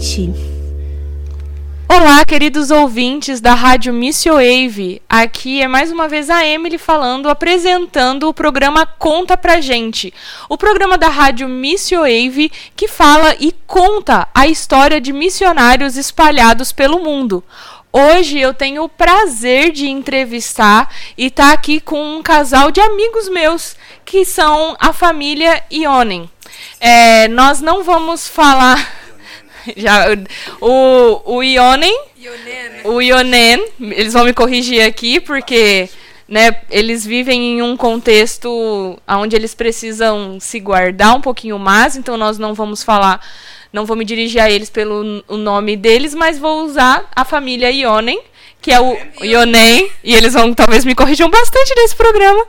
gente. Olá, queridos ouvintes da Rádio Missio Wave. Aqui é mais uma vez a Emily falando, apresentando o programa Conta Pra Gente. O programa da Rádio Missio Wave que fala e conta a história de missionários espalhados pelo mundo. Hoje eu tenho o prazer de entrevistar e estar tá aqui com um casal de amigos meus, que são a família Ionen. É, nós não vamos falar. Já, o, o Ionen, o Ionen, eles vão me corrigir aqui, porque né, eles vivem em um contexto onde eles precisam se guardar um pouquinho mais, então nós não vamos falar não vou me dirigir a eles pelo o nome deles, mas vou usar a família Ionen, que é o Ionen, e eles vão talvez me corrijam bastante nesse programa,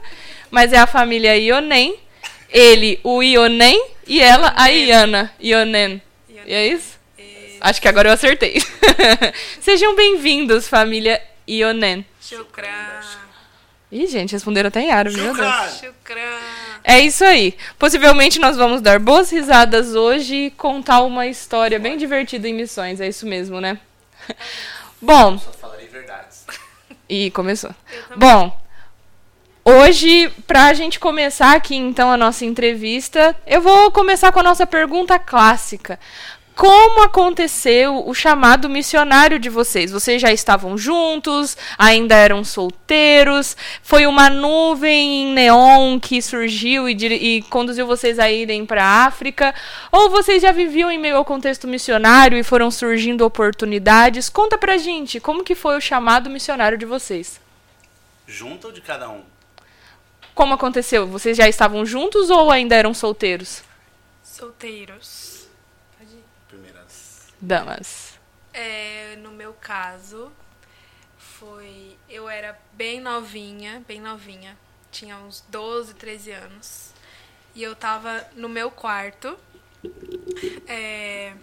mas é a família Ionen, ele o Ionen e ela a Iana, Ionen. E é isso? Acho que agora eu acertei. Sejam bem-vindos, família Ionen. Shukran. Ih, gente, responderam até em árabe, meu Deus. Shukran. É isso aí. Possivelmente nós vamos dar boas risadas hoje e contar uma história bem divertida em missões. É isso mesmo, né? Bom. Só falarei verdades. E começou. Bom, hoje, pra gente começar aqui então a nossa entrevista, eu vou começar com a nossa pergunta clássica como aconteceu o chamado missionário de vocês? Vocês já estavam juntos? Ainda eram solteiros? Foi uma nuvem em neon que surgiu e, e conduziu vocês a irem para a África? Ou vocês já viviam em meio ao contexto missionário e foram surgindo oportunidades? Conta pra gente, como que foi o chamado missionário de vocês? Junto ou de cada um? Como aconteceu? Vocês já estavam juntos ou ainda eram solteiros? Solteiros damas? É, no meu caso, foi. Eu era bem novinha, bem novinha. Tinha uns 12, 13 anos. E eu tava no meu quarto, é,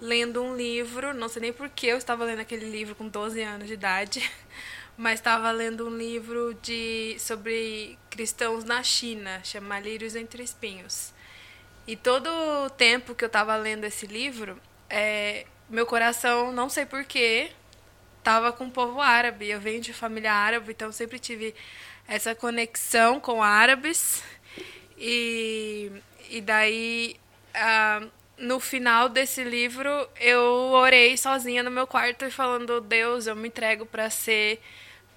lendo um livro. Não sei nem por que eu estava lendo aquele livro com 12 anos de idade. Mas estava lendo um livro de, sobre cristãos na China, chama Lírios Entre Espinhos. E todo o tempo que eu estava lendo esse livro, é, meu coração, não sei porquê, estava com o povo árabe. Eu venho de família árabe, então sempre tive essa conexão com árabes. E, e daí, ah, no final desse livro, eu orei sozinha no meu quarto falando: Deus, eu me entrego para ser,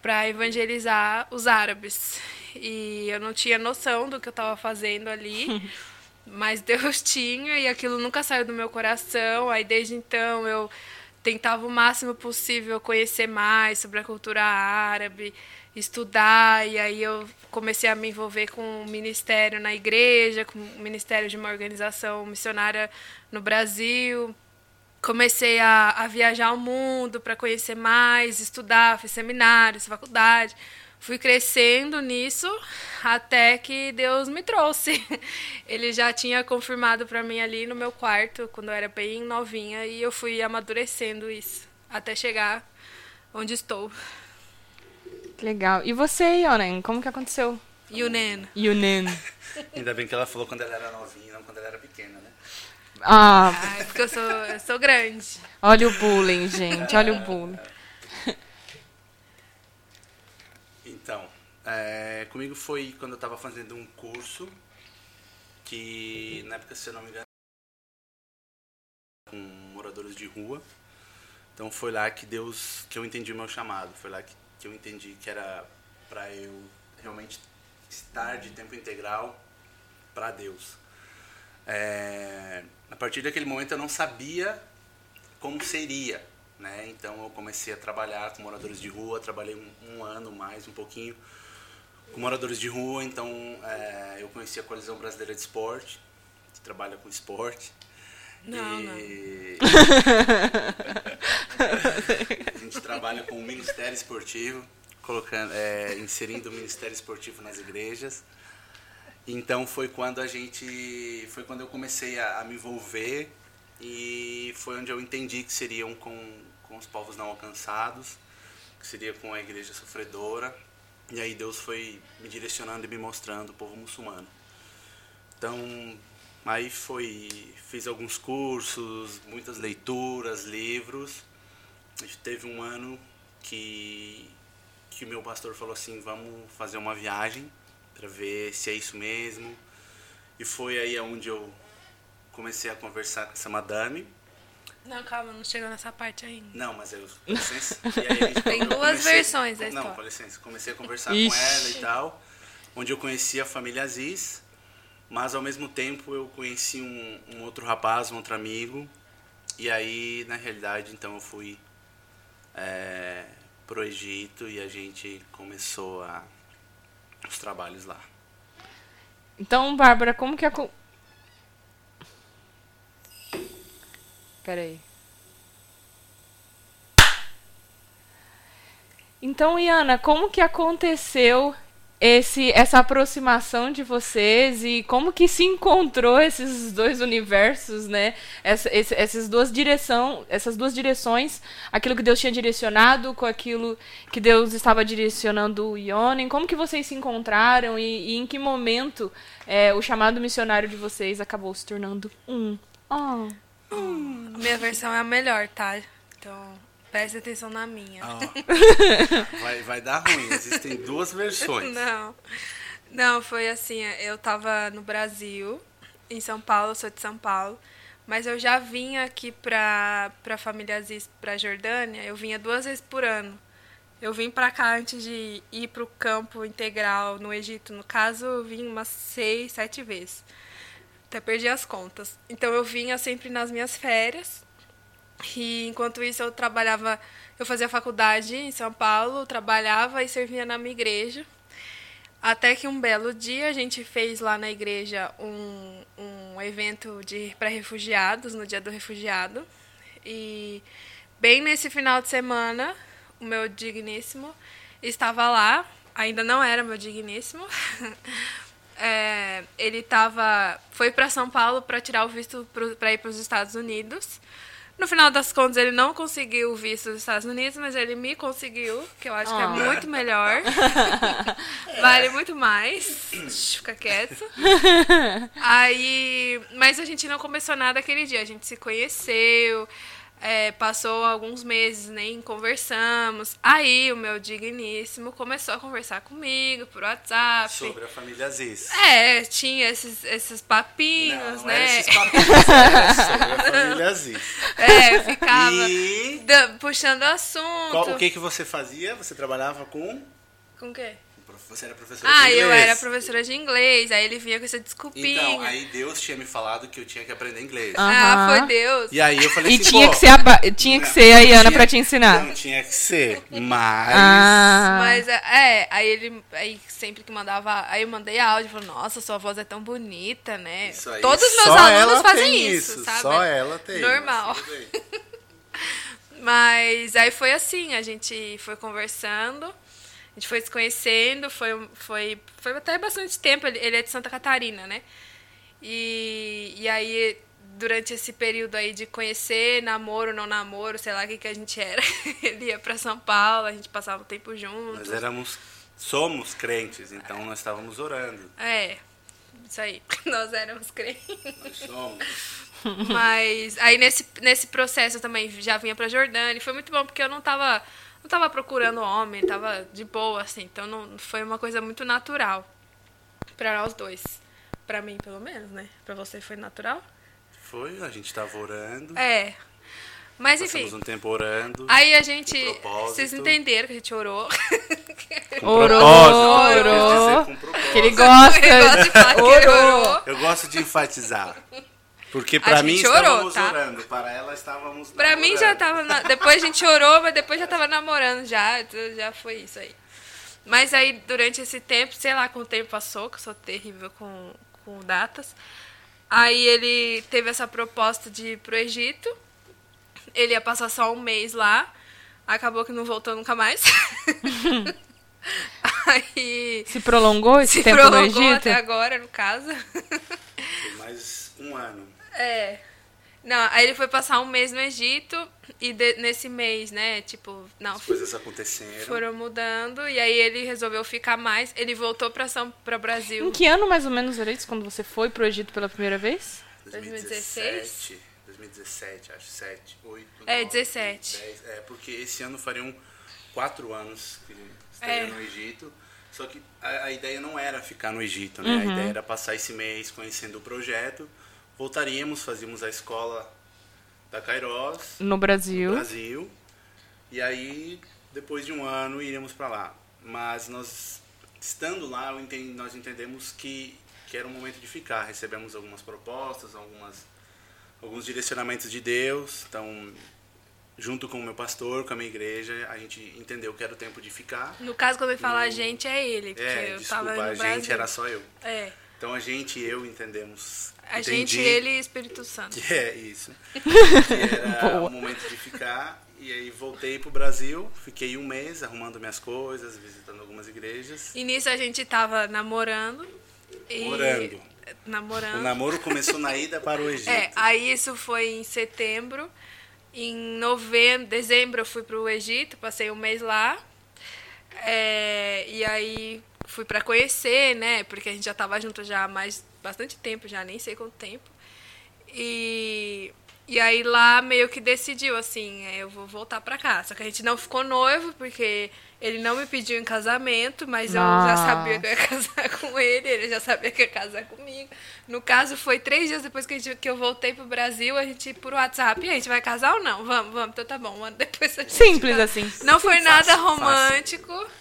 para evangelizar os árabes. E eu não tinha noção do que eu estava fazendo ali. Mas Deus tinha e aquilo nunca saiu do meu coração. Aí desde então eu tentava o máximo possível conhecer mais sobre a cultura árabe, estudar, e aí eu comecei a me envolver com o ministério na igreja, com o ministério de uma organização missionária no Brasil. Comecei a, a viajar ao mundo para conhecer mais, estudar, fiz seminários, faculdade fui crescendo nisso até que Deus me trouxe. Ele já tinha confirmado para mim ali no meu quarto, quando eu era bem novinha, e eu fui amadurecendo isso até chegar onde estou. Legal. E você, Yonen, como que aconteceu? Yunen. Yunen. Ainda bem que ela falou quando ela era novinha, não quando ela era pequena, né? Ah, ah porque eu sou, eu sou grande. Olha o bullying, gente. Olha o bullying. É, comigo foi quando eu estava fazendo um curso que, na época, se eu não me engano, com moradores de rua. Então foi lá que Deus, que eu entendi o meu chamado. Foi lá que, que eu entendi que era para eu realmente estar de tempo integral para Deus. É, a partir daquele momento eu não sabia como seria, né? Então eu comecei a trabalhar com moradores de rua, trabalhei um, um ano mais, um pouquinho com moradores de rua, então é, eu conheci a Colisão Brasileira de Esporte, que trabalha com esporte. Não, e... não. a gente trabalha com o Ministério Esportivo, colocando, é, inserindo o Ministério Esportivo nas igrejas. Então foi quando a gente, foi quando eu comecei a, a me envolver e foi onde eu entendi que seriam com, com os povos não alcançados, que seria com a igreja sofredora e aí Deus foi me direcionando e me mostrando o povo muçulmano. Então, Aí foi, fiz alguns cursos, muitas leituras, livros. Teve um ano que que o meu pastor falou assim, vamos fazer uma viagem para ver se é isso mesmo. E foi aí onde eu comecei a conversar com essa madame. Não, calma, não chegou nessa parte ainda. Não, mas eu. Com licença. E aí a gente- Tem duas comecei- versões da Não, com licença. Comecei a conversar Ixi. com ela e tal. Onde eu conheci a família Aziz. Mas ao mesmo tempo eu conheci um, um outro rapaz, um outro amigo. E aí, na realidade, então eu fui é, pro Egito e a gente começou a, os trabalhos lá. Então, Bárbara, como que a. co- Pera aí. Então, Iana, como que aconteceu esse, essa aproximação de vocês e como que se encontrou esses dois universos, né? Essa, esse- essas duas direção, essas duas direções, aquilo que Deus tinha direcionado com aquilo que Deus estava direcionando o Ionen. Como que vocês se encontraram e, e em que momento é, o chamado missionário de vocês acabou se tornando um? Oh. Minha versão é a melhor, tá? Então, preste atenção na minha. Ó, vai, vai dar ruim, existem duas versões. Não. Não, foi assim, eu tava no Brasil, em São Paulo, sou de São Paulo, mas eu já vinha aqui pra, pra família Aziz, pra Jordânia, eu vinha duas vezes por ano. Eu vim pra cá antes de ir pro campo integral no Egito. No caso, eu vim umas seis, sete vezes. Até perdi as contas. Então eu vinha sempre nas minhas férias. E enquanto isso eu trabalhava, eu fazia faculdade em São Paulo, trabalhava e servia na minha igreja. Até que um belo dia a gente fez lá na igreja um, um evento de para refugiados, no dia do refugiado. E bem nesse final de semana, o meu digníssimo estava lá, ainda não era meu digníssimo. É, ele tava, foi para São Paulo para tirar o visto para ir para os Estados Unidos. No final das contas, ele não conseguiu o visto dos Estados Unidos, mas ele me conseguiu, que eu acho que é muito melhor. vale muito mais. Fica quieto. Aí, mas a gente não começou nada aquele dia. A gente se conheceu, é, passou alguns meses, nem conversamos. Aí o meu digníssimo começou a conversar comigo por WhatsApp. Sobre a família Aziz. É, tinha esses, esses papinhos, Não, né? era esses papinhos, era sobre a família Aziz. É, ficava E puxando assunto. qual- o que, que você fazia? Você trabalhava com... Com o quê? Você era professora Ah, de inglês. eu era professora de inglês, aí ele vinha com essa desculpinha. Então, aí Deus tinha me falado que eu tinha que aprender inglês. Ah. Ah, foi Deus. E aí eu falei E assim, tinha pô, que ser a, Ba- tinha que não, ser a Iana tinha- pra te ensinar. Não tinha que ser, mas... Ah. Mas é, aí ele aí sempre que mandava, aí eu mandei áudio, falou: "Nossa, sua voz é tão bonita, né?" Isso aí, Todos os meus só alunos fazem tem isso, sabe? Só ela tem. Normal. mas aí foi assim, a gente foi conversando, gente foi se conhecendo, foi, foi, foi até bastante tempo, ele, ele é de Santa Catarina, né? E, e aí, durante esse período aí de conhecer, namoro, não namoro, sei lá o que, que a gente era, ele ia pra São Paulo, a gente passava o tempo juntos. Nós éramos... Somos crentes, então nós estávamos orando. É, isso aí, nós éramos crentes. Nós somos. Mas aí nesse, nesse processo eu também já vinha pra Jordânia e foi muito bom porque eu não tava, não tava procurando homem, tava de boa, assim. Então não, foi uma coisa muito natural pra nós dois. Pra mim, pelo menos, né? Pra você foi natural? Foi, a gente estava orando. É. Mas enfim. Passamos um tempo orando. Aí a gente. Vocês entenderam que a gente orou. com Orou, orou. dizer com propósito. Que ele gosta. Eu gosto de falar que ele orou. Eu gosto de enfatizar. Porque A pra mim gente orou, estávamos tá? orando, para ela estávamos Pra mim já namorando. tava. na- Depois a gente orou, mas depois já tava namorando já. então Já foi isso aí. Mas aí, durante esse tempo, sei lá como o tempo passou, que eu sou terrível com, com datas. Aí ele teve essa proposta de ir pro Egito. Ele ia passar só um mês lá. Acabou que não voltou nunca mais. aí Se prolongou esse se tempo no prolongou Egito? até agora, no caso. Mais um ano. É. Não, aí ele foi passar um mês no Egito e de- nesse mês, né, tipo, não, As coisas aconteceram. foram mudando e aí ele resolveu ficar mais. Ele voltou pra São para Em Brasil. que ano mais ou menos era isso, quando você foi pro Egito pela primeira vez? 2016? 2017, acho, 7, 8, É, 9, 17. 10. É, porque esse ano fariam quatro anos que estaria É. no Egito. Só que a, a ideia não era ficar no Egito, né? Uhum. A ideia era passar esse mês conhecendo o projeto. Voltaríamos, fazíamos a escola da Kairos, No no Brasil. Brasil. E aí, depois de um ano, iríamos para lá. Mas nós, estando lá, nós entendemos que, que era o momento de ficar. Recebemos algumas propostas, algumas, alguns direcionamentos de Deus. Então, junto com o meu pastor, com a minha igreja, a gente entendeu que era o tempo de ficar. No caso, quando ele fala a gente, é ele, porque É, eu desculpa, tava no a gente Brasil. era só eu. É, Então, a gente e eu entendemos. A entendi gente, ele e Espírito Santo. que é isso. Que era Boa. o momento de ficar. E aí voltei pro Brasil, fiquei um mês arrumando minhas coisas, visitando algumas igrejas. E nisso a gente tava namorando. E... Morando. Namorando. O namoro começou na ida para o Egito. É, aí isso foi em setembro. Em novembro, dezembro eu fui pro Egito, passei um mês lá. É, e aí fui pra conhecer, né? Porque a gente já tava junto já há mais bastante tempo, já nem sei quanto tempo. E, e aí lá meio que decidiu assim, é, eu vou voltar pra cá. Só que a gente não ficou noivo, porque ele não me pediu em casamento, mas eu já Nossa. sabia que eu ia casar com ele, ele já sabia que ia casar comigo. No caso, foi três dias depois que, a gente- que eu voltei pro Brasil, a gente por WhatsApp, e a gente vai casar ou não? Vamos, vamos, então tá bom. Um ano depois a gente Simples assim. Não foi nada Fácil, romântico, Fácil.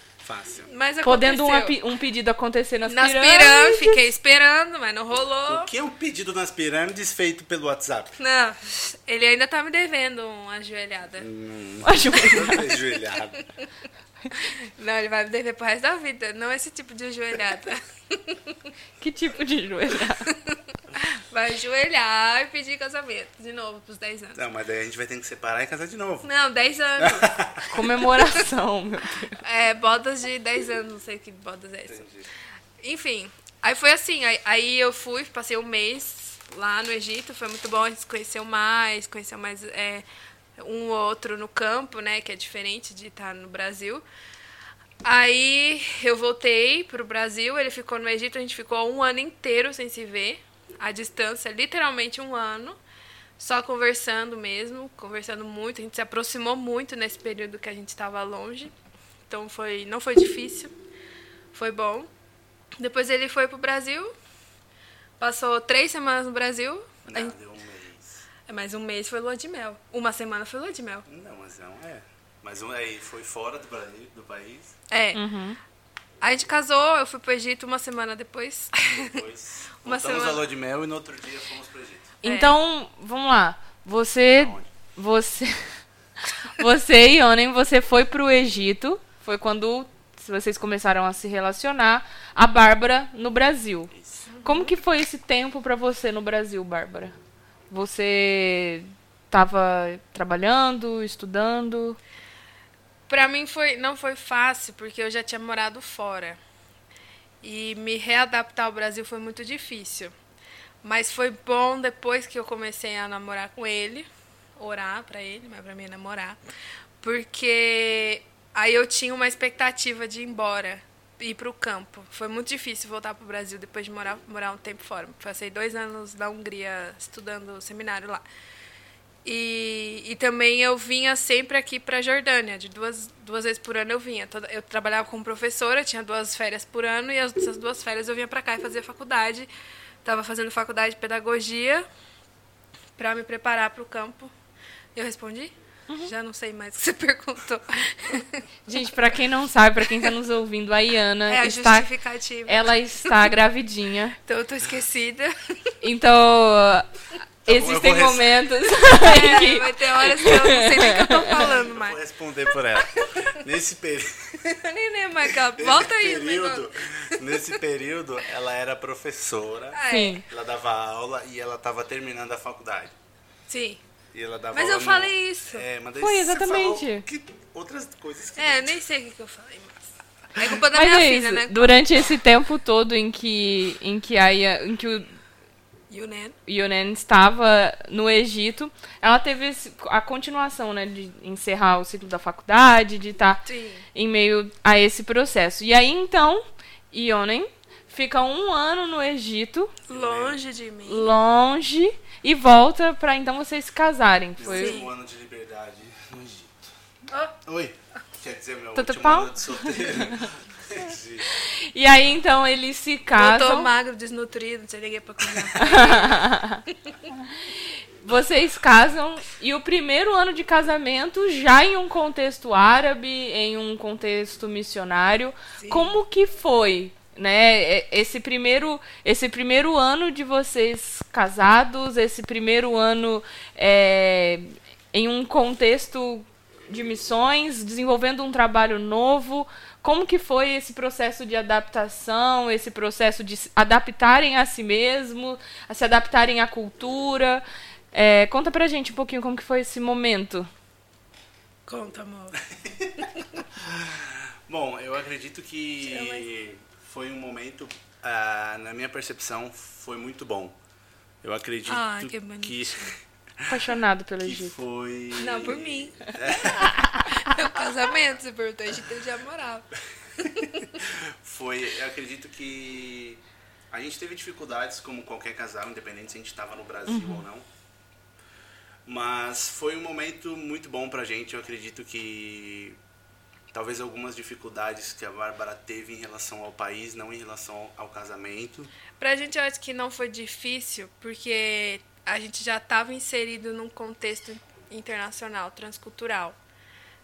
Mas aconteceu. Podendo um, um pedido acontecer nas, Nas pirâmides. pirâmides, fiquei esperando, mas não rolou. O que é um pedido nas pirâmides feito pelo WhatsApp? Não, ele ainda tá me devendo uma ajoelhada. Ajoelhado. Ajoelhado. Não, ele vai me dever pro resto da vida, não esse tipo de ajoelhada. que tipo de joelhado? Vai ajoelhar e pedir casamento de novo pros 10 anos. Não, mas daí a gente vai ter que separar e casar de novo. Não, 10 anos. Comemoração, meu Deus. É, bodas de 10 anos, não sei que bodas é essa. Entendi. Enfim, aí foi assim, aí, aí eu fui, passei um mês lá no Egito, foi muito bom, a gente se conheceu mais, conheceu mais é, um ou outro no campo, né, que é diferente de estar no Brasil. Aí eu voltei pro Brasil, ele ficou no Egito, a gente ficou um ano inteiro sem se ver, à distância, literalmente um ano, só conversando mesmo, conversando muito, a gente se aproximou muito nesse período que a gente estava longe, então foi, não foi difícil, foi bom. Depois ele foi pro Brasil, passou três semanas no Brasil, Não, gente- deu um mês. é, mais um mês foi lua de mel, uma semana foi lua de mel. Não, mas não é. Mas um aí foi fora do, Brasil, do país. É, Uhum. A gente casou, eu fui pro Egito uma semana depois. Depois Uma semana. à lua de mel e no outro dia fomos pro Egito. Então, vamos lá. Você. Aonde? Você. Você e Onen, você foi pro Egito. Foi quando vocês começaram a se relacionar. A Bárbara no Brasil. Isso. Como que foi esse tempo pra você no Brasil, Bárbara? Você tava trabalhando, estudando? Pra mim foi, não foi fácil, porque eu já tinha morado fora. E me readaptar ao Brasil foi muito difícil. Mas foi bom depois que eu comecei a namorar com ele, orar pra ele, mas pra mim é namorar, porque aí eu tinha uma expectativa de ir embora, ir pro campo. Foi muito difícil voltar pro Brasil depois de morar, morar um tempo fora. Passei dois anos na Hungria estudando seminário lá. E, e também eu vinha sempre aqui para Jordânia, de duas, duas vezes por ano eu vinha. Eu trabalhava como professora, tinha duas férias por ano, e as- essas duas férias eu vinha para cá e fazia faculdade. Estava fazendo faculdade de pedagogia para me preparar para o campo. Eu respondi? Já não sei mais o que você perguntou. Gente, pra quem não sabe, pra quem tá nos ouvindo, a Iana É a está. justificativa. Ela está gravidinha. Então eu tô esquecida. Então, existem eu vou res- momentos É, que vai ter horas que eu não sei nem o que eu tô falando Vou mais. responder por ela. Nesse período. Eu nem lembro mais. Volta aí, período, nesse período, ela era professora, Ah, é. Sim. ela dava aula e ela estava terminando a faculdade. Sim. E ela dava Mas aula eu no- falei isso. É, mas daí Foi, você exatamente. falou que outras coisas que. É, eu nem sei o que, eu falei. É culpa da Mas minha é filha, né? durante esse tempo todo em que em que a em que o Yunen. Yonen estava no Egito. Ela teve a continuação, né, de encerrar o ciclo da faculdade, de estar Sim. em meio a esse processo. E aí então, Yonen fica um ano no Egito, Longe de mim. longe, e volta para então vocês se casarem. Foi último ano de liberdade no Egito. Oh, Oi. Quer dizer, meu Tudo último pau? ano de solteiro. E aí então eles se eu tô casam. magro, desnutrido, não sei ninguém pra comer. Vocês casam e o primeiro ano de casamento já em um contexto árabe, em um contexto missionário, Sim. como que foi, né? e- Esse primeiro, esse primeiro ano de vocês casados, esse primeiro ano é, em um contexto de missões, desenvolvendo um trabalho novo. Como que foi esse processo de adaptação, esse processo de se adaptarem a si mesmo, a se adaptarem à cultura? É, conta pra gente um pouquinho como que foi esse momento. Conta, amor. Bom, eu acredito que foi um momento, ah, na minha percepção, foi muito bom. Eu acredito Ai, que que. Apaixonado pelo que Egito. foi. Não, por mim. Meu casamento, você perguntou, a gente já morava. Foi, eu acredito que a gente teve dificuldades como qualquer casal, independente se a gente estava no Brasil ou não. Mas foi um momento muito bom pra gente. Eu acredito que talvez algumas dificuldades que a Bárbara teve em relação ao país, não em relação ao casamento. Pra gente, eu acho que não foi difícil, porque a gente já estava inserido num contexto internacional, transcultural.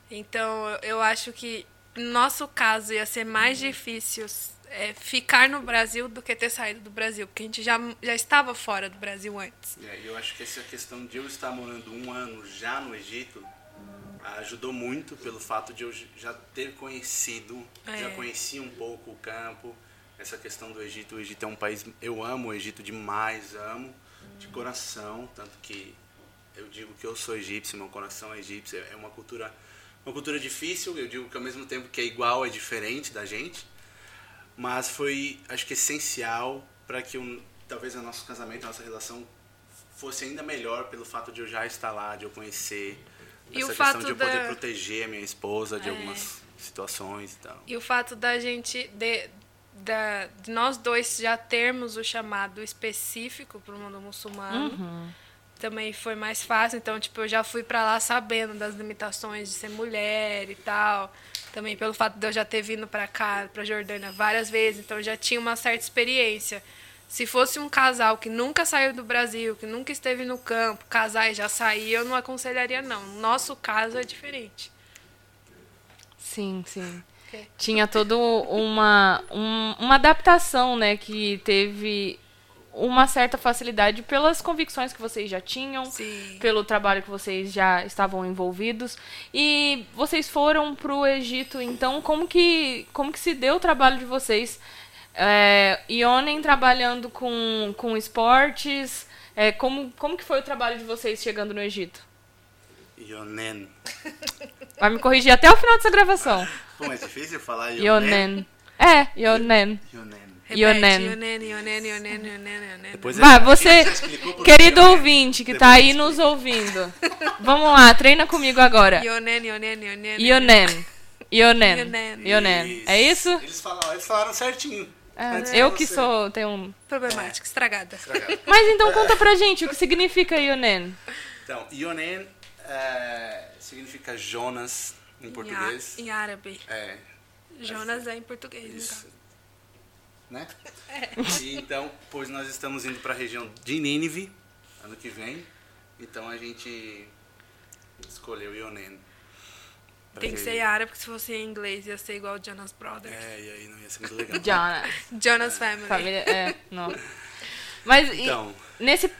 Então, eu- acho que no nosso caso ia ser mais difícil é, ficar no Brasil do que ter saído do Brasil, porque a gente já, já estava fora do Brasil antes. É, eu acho que essa questão de eu estar morando um ano já no Egito ajudou muito pelo fato de eu já ter conhecido, É. já conheci um pouco o campo, essa questão do Egito. O Egito é um país, eu amo o Egito demais, amo de coração, tanto que eu digo que eu sou egípcio, meu coração é egípcio, é uma cultura, uma cultura difícil, eu digo que ao mesmo tempo que é igual, é diferente da gente, mas foi, acho que essencial para que um, talvez o nosso casamento, a nossa relação fosse ainda melhor pelo fato de eu já estar lá, de eu conhecer E essa o questão fato de eu poder da- proteger a minha esposa de É. algumas situações e tal. E o fato da gente, de, da, de nós dois já termos o chamado específico para o mundo muçulmano, também foi mais fácil. Então, tipo, eu já fui para lá sabendo das limitações de ser mulher e tal. Também pelo fato de eu já ter vindo para cá, para Jordânia várias vezes, então eu já tinha uma certa experiência. Se fosse um casal que nunca saiu do Brasil, que nunca esteve no campo, casar e já sair, eu não aconselharia não. Nosso caso é diferente. Sim, sim. Tinha toda uma, um- uma adaptação, né? Que teve uma certa facilidade pelas convicções que vocês já tinham, Sim. pelo trabalho que vocês já estavam envolvidos. E vocês foram para o Egito, então como que, como que se deu o trabalho de vocês? É, Ionen trabalhando com, com esportes, é, como, como que foi o trabalho de vocês chegando no Egito? Yonen. Vai me corrigir até o final dessa gravação. Como é difícil falar Yonen? Ionen. É, Ionen. Yonen. Repete, Yonen. Yonen, Yonen, Yonen, Yonen, Yonen. Depois Vai, você, querido que Yonen. ouvinte que Depois tá aí nos ouvindo. Vamos lá, treina comigo agora. Yonen, Yonen, Yonen. Ionen. Ionen. Ionen. Ionen. É isso? Eles falaram, eles falaram certinho. É, de eu que sou, tenho um... Problemática, estragada. Estragado. Mas então conta pra gente o que significa Ionen. Então, Yonen é, significa Jonas em português. Em, árabe. É, Jonas é em português, isso. Né? E então, pois nós estamos indo para a região de Nínive ano que vem. Então a gente escolheu Yonen. Pra Tem que ser em árabe, porque se fosse em inglês ia ser igual Jonas Brothers. É, e aí não ia ser muito legal. Jonas. Jonas Family. Família, é, não. Mas e- Então, nesse...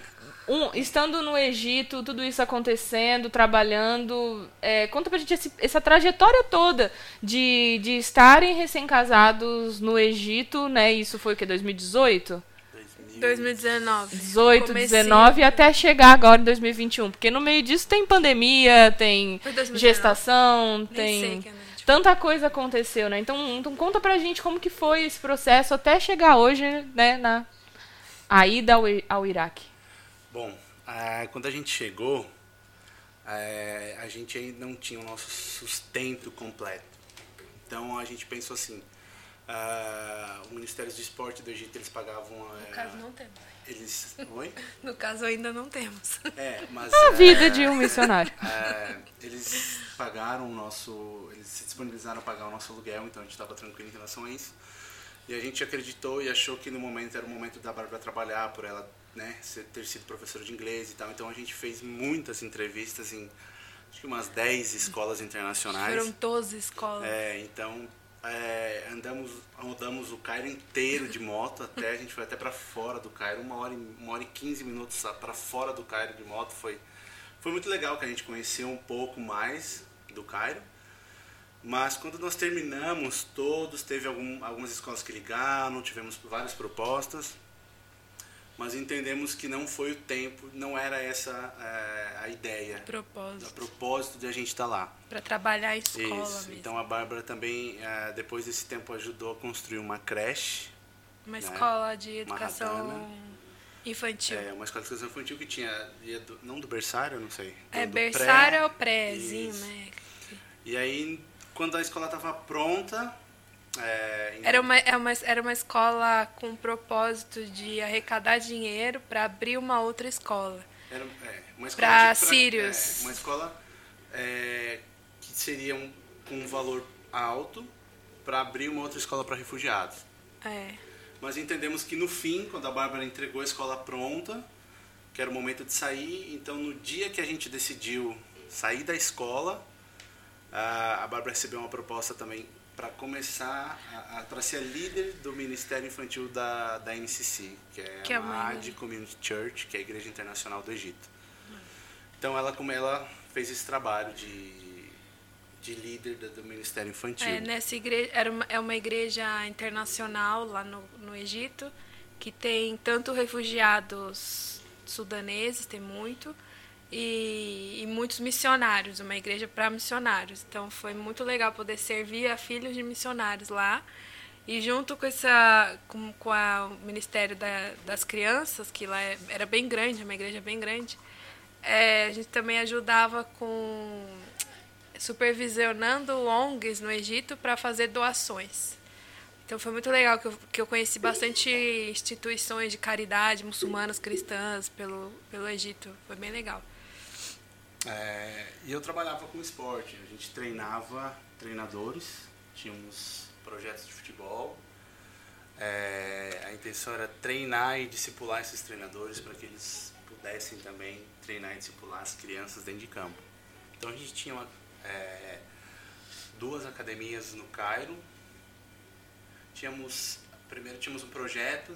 Um, estando no Egito, tudo isso acontecendo, trabalhando, é, conta pra gente esse- essa trajetória toda de, de estarem recém-casados no Egito, né? Isso foi o que, 2018? 2000, 2019. 18, Comecinho. 19 até chegar agora em 2021. Porque no meio disso tem pandemia, tem Foi 2019. gestação, Nem tem. sei ano a gente Tanta coisa aconteceu, né? Então, então conta pra gente como que foi esse processo até chegar hoje, né, na, a ida ao, ao Iraque? Bom, ah, quando a gente chegou, é, a gente ainda não tinha o nosso sustento completo. Então a gente pensou assim, ah, o Ministério do Esporte do Egito eles pagavam. No é, caso, não temos. Eles, oi? No caso, ainda não temos. É, mas A é, vida de um missionário. é, eles pagaram o nosso, eles se disponibilizaram a pagar o nosso aluguel, então a gente estava tranquilo em relação a isso. E a gente acreditou e achou que no momento era o momento da Bárbara trabalhar, por ela né, ter sido professora de inglês e tal. Então a gente fez muitas entrevistas em acho que umas 10 escolas internacionais. Foram 12 escolas. É, então é, andamos, rodamos o Cairo inteiro de moto até, a gente foi até para fora do Cairo, uma hora, e- uma hora e 15 minutos para fora do Cairo de moto. Foi, foi muito legal que a gente conheceu um pouco mais do Cairo. Mas quando nós terminamos, todos, teve algum, algumas escolas que ligaram, tivemos várias propostas, mas entendemos que não foi o tempo, não era essa é, a ideia, o Propósito. propósito de a gente estar lá. Pra trabalhar em escola Isso. mesmo. Então a Bárbara também, eh, depois desse tempo, ajudou a construir uma creche, Uma né? escola de educação Mahatana. infantil. é, uma escola de educação infantil que tinha, do- não do berçário, não sei. É, do berçário pré. ou prézinho, Isso. né? E aí, quando a escola estava pronta, eh, em- Era uma, é uma, era uma escola com o propósito de arrecadar dinheiro para abrir uma outra escola. era, é, uma escola de- sírios. é, uma escola eh, que seria um, com um valor alto para abrir uma outra escola para refugiados. É. Mas entendemos que no fim, quando a Bárbara entregou a escola pronta, que era o momento de sair, então no dia que a gente decidiu sair da escola, a a Bárbara recebeu uma proposta também para começar, para ser líder do Ministério Infantil da, da MCC, que é Que é a MAD igreja. Community Church, que é a Igreja Internacional do Egito. Então ela, como ela fez esse trabalho de, de líder do, do Ministério Infantil. É, nessa igreja, era uma, é uma igreja internacional lá no, no Egito, que tem tanto refugiados sudaneses, tem muito, e, e muitos missionários, uma igreja para missionários. Então foi muito legal poder servir a filhos de missionários lá. E junto com essa com, com a- o Ministério da- das Crianças, que lá é- era bem grande, uma igreja bem grande, é, a gente também ajudava com supervisionando ONGs no Egito para fazer doações. Então foi muito legal que eu, que eu conheci bastante instituições de caridade muçulmanas, cristãs pelo, pelo Egito. Foi bem legal. É, e eu trabalhava com esporte. A gente treinava treinadores, tínhamos projetos de futebol. É, a intenção era treinar e discipular esses treinadores para que eles pudessem também treinar e discipular as crianças dentro de campo. Então a gente tinha uma, é, duas academias no Cairo. Tínhamos primeiro tínhamos um projeto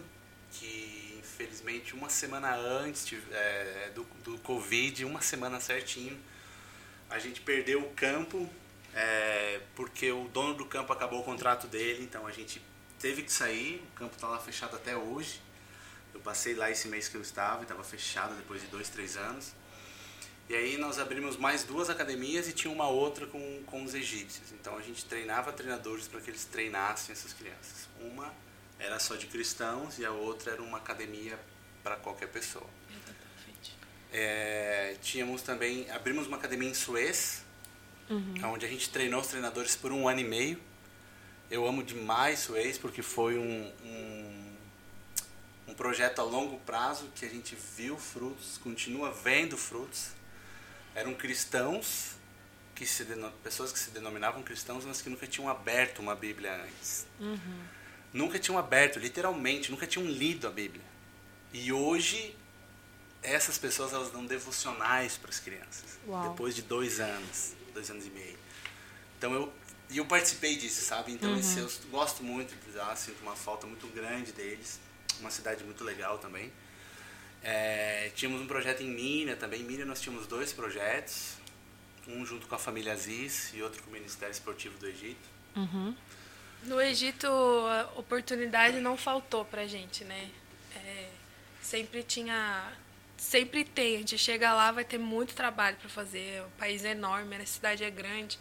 que infelizmente uma semana antes é, do, do Covid, uma semana certinho, a gente perdeu o campo é, porque o dono do campo acabou o contrato dele, então a gente teve que sair, o campo está lá fechado até hoje. Eu passei lá esse mês que eu estava, estava fechado depois de dois, três anos. E aí nós abrimos mais duas academias e tinha uma outra com, com os egípcios. Então a gente treinava treinadores para que eles treinassem essas crianças. Uma era só de cristãos e a outra era uma academia para qualquer pessoa. É, tínhamos também, abrimos uma academia em Suez, onde a gente treinou os treinadores por um ano e meio. Eu amo demais Suez porque foi um, um, um projeto a longo prazo que a gente viu frutos, continua vendo frutos. Eram cristãos, que se pessoas que se denominavam cristãos, mas que nunca tinham aberto uma Bíblia antes. Nunca tinham aberto, literalmente, nunca tinham lido a Bíblia. E hoje essas pessoas elas dão devocionais para as crianças. Uau. Depois de dois anos, dois anos e meio. Então eu e eu participei disso, sabe? Então esse, eu gosto muito de lá, sinto uma falta muito grande deles. Uma cidade muito legal também. É, tínhamos um projeto em Minas também. Em Minas nós tínhamos dois projetos. Um junto com a família Aziz e outro com o Ministério Esportivo do Egito. No Egito, a oportunidade não faltou pra gente, né? É, sempre tinha. Sempre tem. A gente chega lá, vai ter muito trabalho para fazer. O país é enorme, a cidade é grande.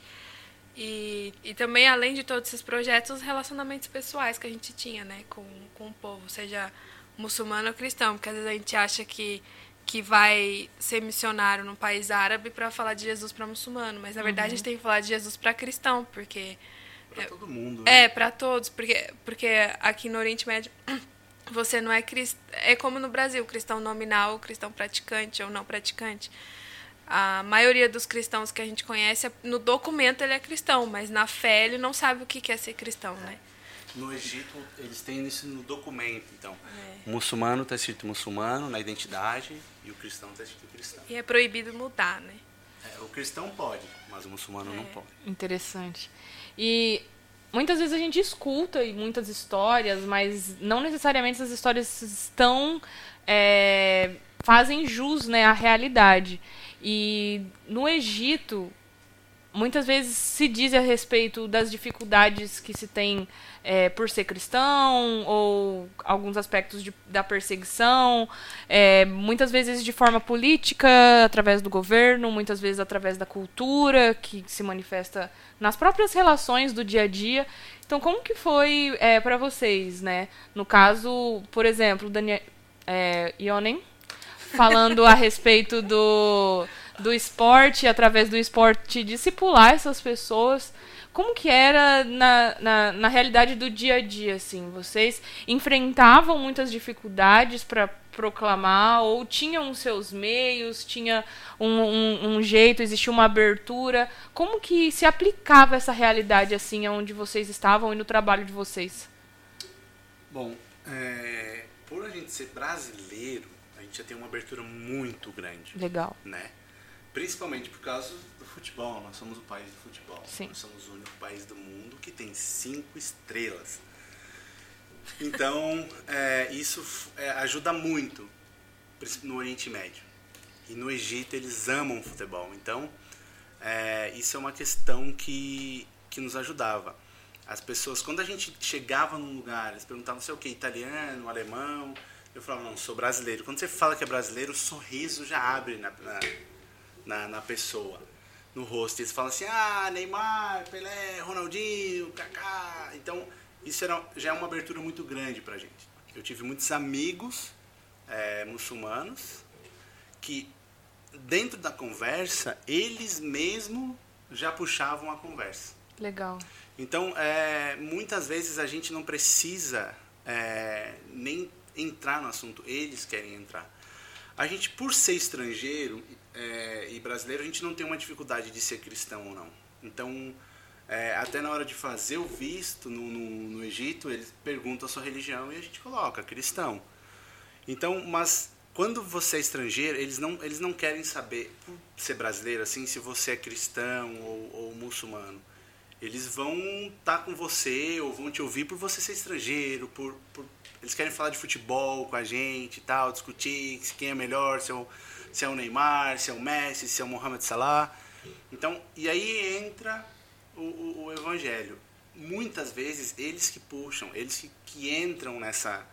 E, e também, além de todos esses projetos, os relacionamentos pessoais que a gente tinha, né? Com, com o povo. Seja muçulmano ou cristão, porque às vezes a gente acha que que vai ser missionário num país árabe para falar de Jesus para muçulmano, mas na verdade a gente tem que falar de Jesus para cristão, porque Pra todo mundo. é né? para todos, porque porque aqui no Oriente Médio você não é cristão, é como no Brasil, cristão nominal, cristão praticante ou não praticante. A maioria dos cristãos que a gente conhece, no documento ele é cristão, mas na fé ele não sabe o que é ser cristão, né? No Egito, eles têm isso no documento. Então, É. o muçulmano está escrito muçulmano na identidade e o cristão está escrito cristão. E é proibido mudar, né? É, o cristão pode, mas o muçulmano É. não pode. Interessante. E muitas vezes a gente escuta e muitas histórias, mas não necessariamente essas histórias estão é, fazem jus né, à realidade. E no Egito, muitas vezes se diz a respeito das dificuldades que se tem é, por ser cristão ou alguns aspectos de- da perseguição, é, muitas vezes de forma política, através do governo, muitas vezes através da cultura que se manifesta nas próprias relações do dia a dia. Então, como que foi é, para vocês, né? No caso, por exemplo, Daniel, é, Ionen, falando a respeito do, do esporte, através do esporte, discipular essas pessoas. Como que era na, na, na realidade do dia a dia, assim? Vocês enfrentavam muitas dificuldades para proclamar ou tinham os seus meios, tinha um, um, um jeito, existia uma abertura? Como que se aplicava essa realidade, assim, onde vocês estavam e no trabalho de vocês? Bom, é, por a gente ser brasileiro, a gente já tem uma abertura muito grande, Legal. né? Principalmente por causa do futebol. Nós somos o país do futebol. Sim. Nós somos o único país do mundo que tem cinco estrelas. Então, é, isso é, ajuda muito no Oriente Médio. E no Egito eles amam futebol. Então, é, isso é uma questão que, que nos ajudava. As pessoas, quando a gente chegava num lugar, eles perguntavam, sei o que, italiano, alemão. Eu falava, não, sou brasileiro. Quando você fala que é brasileiro, o sorriso já abre na, na, na, na pessoa, no rosto. Eles falam assim, ah, Neymar, Pelé, Ronaldinho, Kaká. Então, isso era, já é uma abertura muito grande pra gente. Eu tive muitos amigos é, muçulmanos que, dentro da conversa, eles mesmos já puxavam a conversa. Legal. Então, é, muitas vezes a gente não precisa é, nem entrar no assunto, eles querem entrar. A gente, por ser estrangeiro é, e brasileiro, a gente não tem uma dificuldade de ser cristão ou não. Então, é, até na hora de fazer o visto no, no, no Egito, eles perguntam a sua religião e a gente coloca cristão. Então, mas quando você é estrangeiro, eles não, eles não querem saber, por ser brasileiro, assim, se você é cristão ou, ou muçulmano. Eles vão estar com você ou vão te ouvir por você ser estrangeiro, por, por- eles querem falar de futebol com a gente e tal, discutir quem é melhor, se é o, se é o Neymar, se é o Messi, se é o Mohamed Salah. Então, e aí entra o, o, o evangelho. Muitas vezes eles que puxam, eles que, que entram nessa,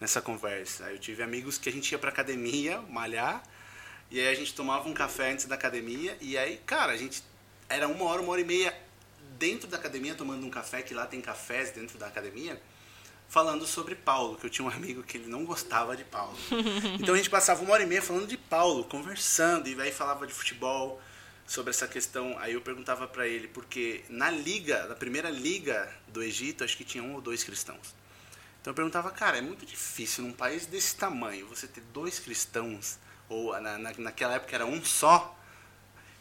nessa conversa. Eu tive amigos que a gente ia pra academia malhar, e aí a gente tomava um café antes da academia, e aí, cara, a gente era uma hora, uma hora e meia dentro da academia tomando um café, que lá tem cafés dentro da academia, falando sobre Paulo, que eu tinha um amigo que ele não gostava de Paulo. Então a gente passava uma hora e meia falando de Paulo, conversando, e aí falava de futebol, sobre essa questão. Aí eu perguntava para ele, porque na liga, na primeira liga do Egito, acho que tinha um ou dois cristãos. Então eu perguntava, cara, é muito difícil num país desse tamanho você ter dois cristãos, ou na, na, naquela época era um só.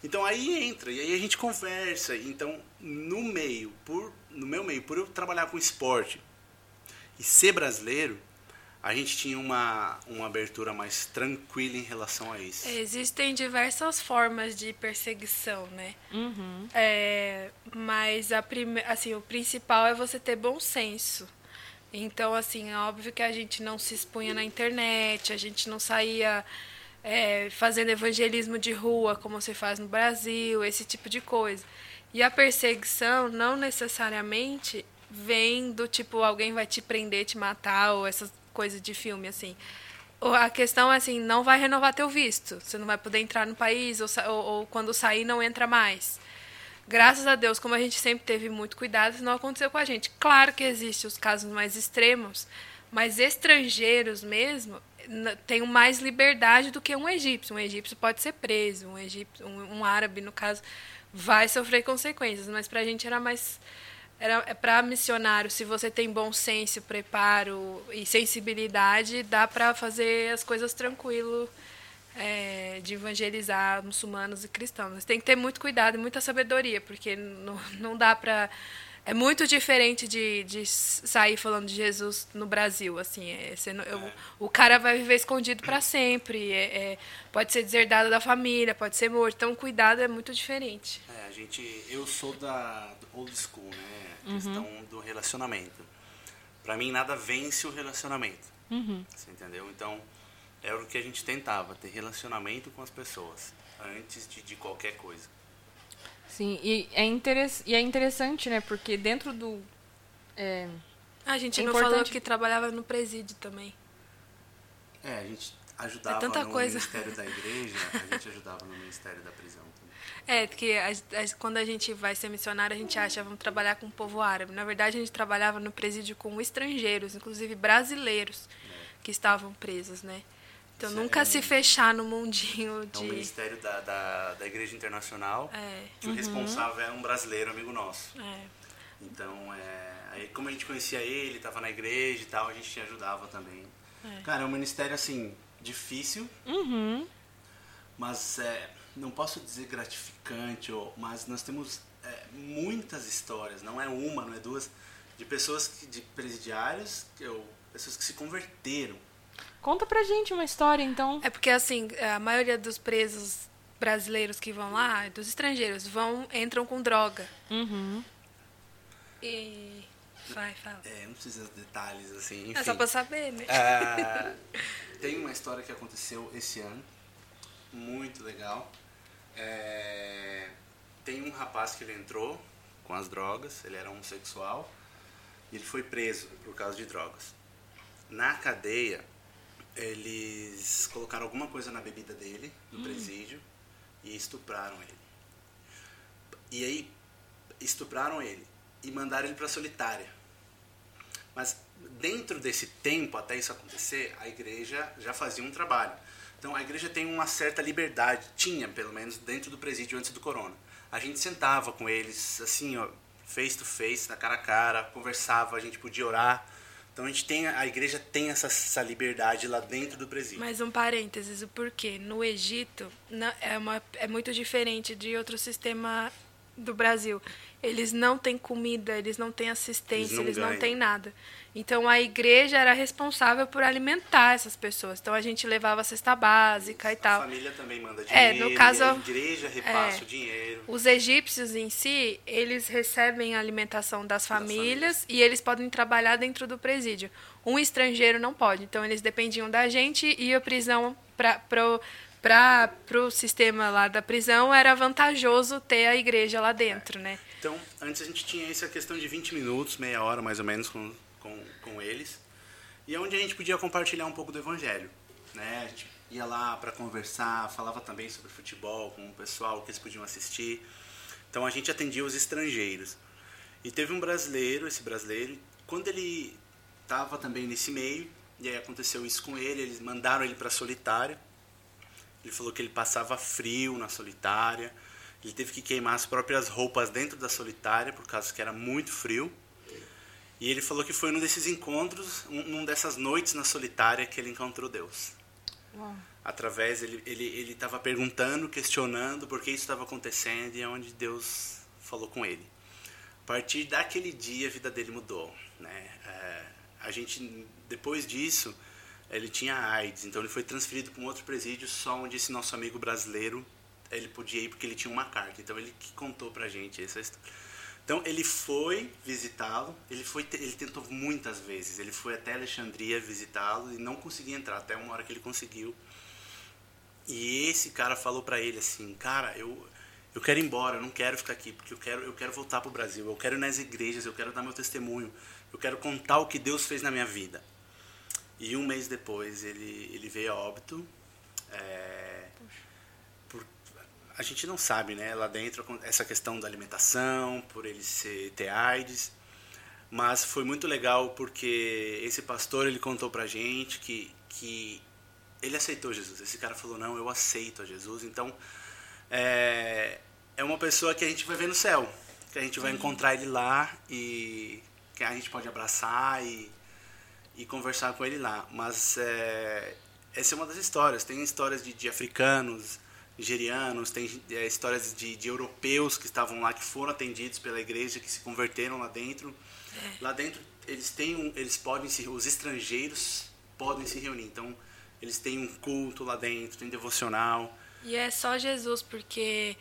Então aí entra, e aí a gente conversa. Então, no meio, por, no meu meio, por eu trabalhar com esporte e ser brasileiro, a gente tinha uma, uma abertura mais tranquila em relação a isso. Existem diversas formas de perseguição, né? Uhum. É, mas a prime... assim, o principal é você ter bom senso. Então, assim, é óbvio que a gente não se expunha na internet, a gente não saía é, fazendo evangelismo de rua como se faz no Brasil, esse tipo de coisa. E a perseguição não necessariamente vem do tipo alguém vai te prender, te matar ou essas coisas de filme assim. A questão é assim, não vai renovar teu visto. Você não vai poder entrar no país ou, ou- ou quando sair não entra mais. Graças a Deus, como a gente sempre teve muito cuidado, isso não aconteceu com a gente. Claro que existem os casos mais extremos, Mas estrangeiros mesmo têm mais liberdade do que um egípcio. Um egípcio pode ser preso, um, egípcio, um, um árabe, no caso, vai sofrer consequências. Mas para a gente era mais. Era, é para missionário, se você tem bom senso, preparo e sensibilidade, dá para fazer as coisas tranquilo é, de evangelizar muçulmanos e cristãos. Tem que ter muito cuidado e muita sabedoria, porque não, não dá para é muito diferente de, de sair falando de Jesus no Brasil, assim, é, você eu- o cara vai viver escondido para sempre, é- é, pode ser deserdado da família, pode ser morto, então cuidado é muito diferente. É, a gente, eu sou da old school, né? A questão do relacionamento. Pra mim nada vence o relacionamento. Você entendeu? Então, era o que a gente tentava, ter relacionamento com as pessoas antes de, de qualquer coisa. Sim, e é, interess e é interessante, né? Porque dentro do. é, A gente É não falou importante- que trabalhava no presídio também. É, a gente ajudava É tanta no coisa. ministério da igreja, a gente ajudava no ministério da prisão também. É, porque a- a- quando a gente vai ser missionário, a gente acha vamos trabalhar com o povo árabe. Na verdade, a gente trabalhava no presídio com estrangeiros, inclusive brasileiros, que estavam presos, né? Então, Isso é nunca um- se fechar no mundinho É o de... ministério da, da, da igreja internacional, É, que o responsável é um brasileiro amigo nosso. é. Então, é, aí como a gente conhecia ele, estava na igreja e tal, a gente ajudava também. É. Cara, é um ministério, assim, difícil, Uhum. mas é, não posso dizer gratificante, ou, mas nós temos é, muitas histórias, não é uma, não é duas, de pessoas, que, de presidiários, que pessoas que se converteram. Conta pra gente uma história, então. É porque, assim, a maioria dos presos brasileiros que vão lá, dos estrangeiros, vão entram com droga. Uhum. E... Vai, fala. É, não precisa de detalhes, assim, enfim. É só pra saber, né? Ah, tem uma história que aconteceu esse ano, muito legal. É, tem um rapaz que ele entrou com as drogas, ele era homossexual, e ele foi preso por causa de drogas. Na cadeia, eles colocaram alguma coisa na bebida dele, no presídio, e estupraram ele. E aí, estupraram ele e mandaram ele para solitária. Mas dentro desse tempo, até isso acontecer, a igreja já fazia um trabalho. Então a igreja tem uma certa liberdade, tinha pelo menos dentro do presídio antes do corona. A gente sentava com eles, assim, ó, face to face, na cara a cara, conversava, a gente podia orar. Então a gente tem, a igreja tem essa, essa liberdade lá dentro do presídio. Mais um parênteses, o porquê. No Egito na- é, uma, é muito diferente de outro sistema do Brasil. Eles não têm comida, eles não têm assistência, Eles não eles não têm nada. Então a igreja era responsável por alimentar essas pessoas. Então a gente levava cesta básica e A tal. família também manda É, dinheiro, no caso- e a igreja repassa é. o dinheiro. Os egípcios em si, eles recebem a alimentação das famílias e eles podem trabalhar dentro do presídio. Um estrangeiro não pode. Então eles dependiam da gente e a prisão para pro, o sistema lá da prisão era vantajoso ter a igreja lá dentro, né? Então, antes a gente tinha essa questão de 20 minutos, meia hora mais ou menos com, com, com eles. E é onde a gente podia compartilhar um pouco do evangelho. Né? A gente ia lá para conversar, falava também sobre futebol com o pessoal que eles podiam assistir. Então a gente atendia os estrangeiros. E teve um brasileiro, esse brasileiro, quando ele estava também nesse meio, e aí aconteceu isso com ele, eles mandaram ele para solitária. Ele falou que ele passava frio na solitária. Ele teve que queimar as próprias roupas dentro da solitária, por causa que era muito frio. E ele falou que foi num desses encontros, um, num dessas noites na solitária, que ele encontrou Deus. Através, ele ele ele estava perguntando, questionando por que isso estava acontecendo e é onde Deus falou com ele. A partir daquele dia, a vida dele mudou. Né? É, a gente, depois disso, ele tinha AIDS, então ele foi transferido para um outro presídio, só onde esse nosso amigo brasileiro ele podia ir porque ele tinha uma carta. Então ele que contou pra gente essa história. Então ele foi visitá-lo, ele foi ele tentou muitas vezes, ele foi até Alexandria visitá-lo e não conseguia entrar até uma hora que ele conseguiu. E esse cara falou pra ele assim, cara, eu eu quero ir embora, eu não quero ficar aqui, porque eu quero eu quero voltar pro Brasil, eu quero ir nas igrejas, eu quero dar meu testemunho, eu quero contar o que Deus fez na minha vida. E um mês depois ele ele veio a óbito. É, por, a gente não sabe, né? Lá dentro essa questão da alimentação, por ele ser ter AIDS, Mas foi muito legal porque esse pastor ele contou pra gente que, que ele aceitou Jesus. Esse cara falou: Não, eu aceito a Jesus. Então, é, é uma pessoa que a gente vai ver no céu. Que a gente vai encontrar ele lá e que a gente pode abraçar e, e conversar com ele lá. Mas é, essa é uma das histórias. Tem histórias de, de africanos, nigerianos, tem é, histórias de, de europeus que estavam lá, que foram atendidos pela igreja, que se converteram lá dentro. Lá dentro eles têm um, eles podem se os estrangeiros podem se reunir. Então eles têm um culto lá dentro, tem devocional. E é só Jesus, porque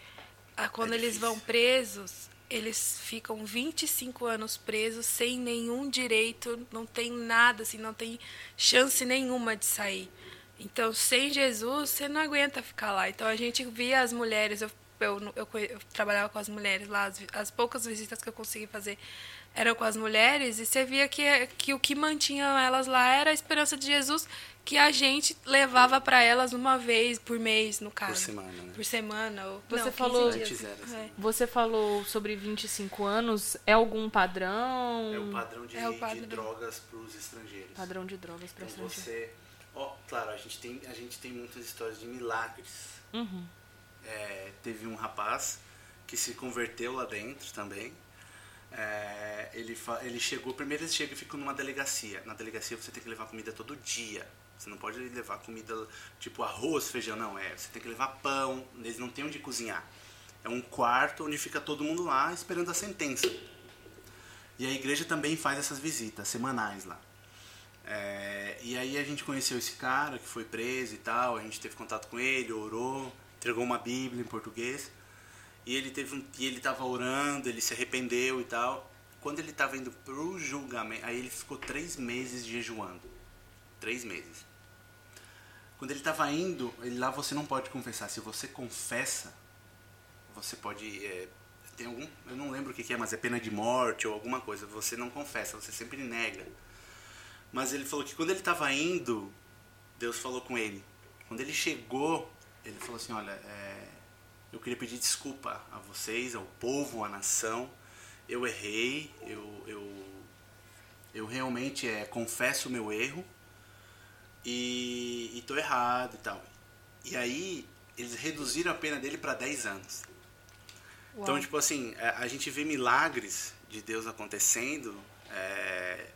ah, quando É eles vão presos, eles ficam 25 anos presos sem nenhum direito, não tem nada, assim, não tem chance nenhuma de sair. Então, sem Jesus, você não aguenta ficar lá. Então, a gente via as mulheres, eu, eu, eu, eu trabalhava com as mulheres lá, as, as poucas visitas que eu consegui fazer eram com as mulheres, e você via que, que o que mantinha elas lá era a esperança de Jesus, que a gente levava para elas uma vez por mês, no caso. semana, né? Por semana. Ou, Você não, 15 falou- dias. Antes era assim. É. Você falou sobre 25 anos. É algum padrão? É o padrão de, É o de padrão. drogas para os estrangeiros. Padrão de drogas para Então estrangeiro. você, ó, claro, a gente tem a gente tem muitas histórias de milagres. Uhum. É, teve um rapaz que se converteu lá dentro também. É, ele, ele chegou, primeiro ele chega e fica numa delegacia. Na delegacia você tem que levar comida todo dia. Você não pode levar comida tipo arroz, feijão, não. É, você tem que levar pão. Eles não têm onde cozinhar. É um quarto onde fica todo mundo lá esperando a sentença. E a igreja também faz essas visitas semanais lá. É, e aí a gente conheceu esse cara que foi preso e tal, a gente teve contato com ele, orou, entregou uma Bíblia em português. E ele teve um, e ele estava orando, ele se arrependeu e tal. Quando ele estava indo pro julgamento, aí ele ficou três meses jejuando, três meses. Quando ele estava indo, ele, lá você não pode confessar. Se você confessa, você pode é, tem algum, eu não lembro o que, que é, mas é pena de morte ou alguma coisa. Você não confessa, você sempre nega. Mas ele falou que quando ele estava indo, Deus falou com ele. Quando ele chegou, ele falou assim: Olha, é, eu queria pedir desculpa a vocês, ao povo, à nação. Eu errei, eu, eu, eu realmente é, confesso o meu erro e estou errado e tal. E aí, eles reduziram a pena dele para 10 anos. Então, tipo assim, a, a gente vê milagres de Deus acontecendo. é,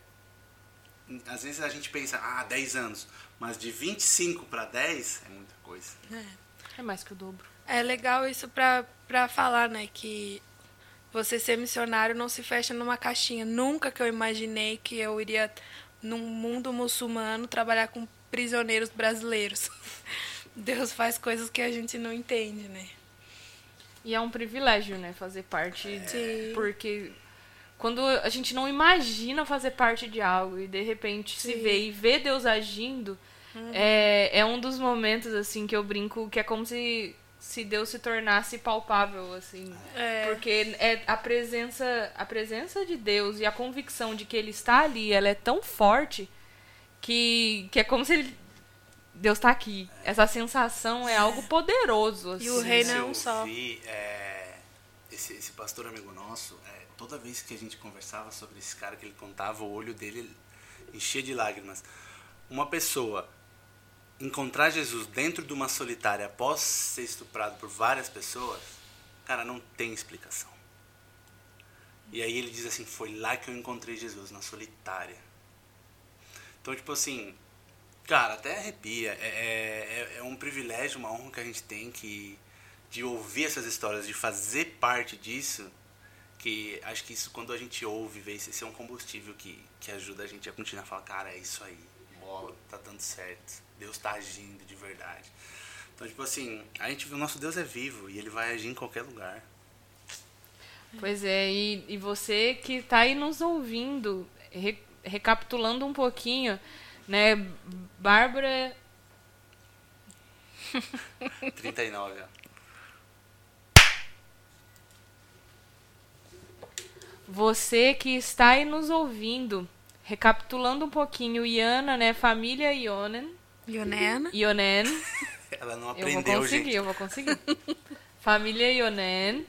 às vezes a gente pensa, ah, 10 anos. Mas de 25 para 10 é muita coisa. É mais que o dobro. É legal isso pra falar, né? Que você ser missionário não se fecha numa caixinha. Nunca que eu imaginei que eu iria, num mundo muçulmano, trabalhar com prisioneiros brasileiros. Deus faz coisas que a gente não entende, né? E é um privilégio, né, fazer parte. Sim. Porque quando a gente não imagina fazer parte de algo e de repente se Sim. vê e vê Deus agindo, é, é um dos momentos, assim, que eu brinco que é como se, se Deus se tornasse palpável, assim. É. Porque é a presença, a presença de Deus e a convicção de que Ele está ali, ela é tão forte que, que é como se ele, Deus está aqui. Essa sensação é algo poderoso. Assim. E o reino Se é um só. vi, é, esse, esse pastor amigo nosso, é, toda vez que a gente conversava sobre esse cara que ele contava, o olho dele enchia de lágrimas. Uma pessoa encontrar Jesus dentro de uma solitária após ser estuprado por várias pessoas, cara, não tem explicação. E aí ele diz assim, foi lá que eu encontrei Jesus, na solitária. Então, tipo assim, cara, até arrepia. É, é, é um privilégio, uma honra que a gente tem que de ouvir essas histórias, de fazer parte disso. Que acho que isso, quando a gente ouve, vê esse é um combustível que, que ajuda a gente a continuar a falar, cara, é isso aí, bola, tá dando certo, Deus tá agindo de verdade. Então, tipo assim, a gente o nosso Deus é vivo e ele vai agir em qualquer lugar. Pois é, e, e você que está aí nos ouvindo, re- recapitulando um pouquinho, né? Bárbara 39, ó. Você que está aí nos ouvindo, recapitulando um pouquinho, Iana, né? Família Ionen, Ionena. Ionen. Ela não Eu vou aprendeu, conseguir, gente. eu vou conseguir. Família Ionen,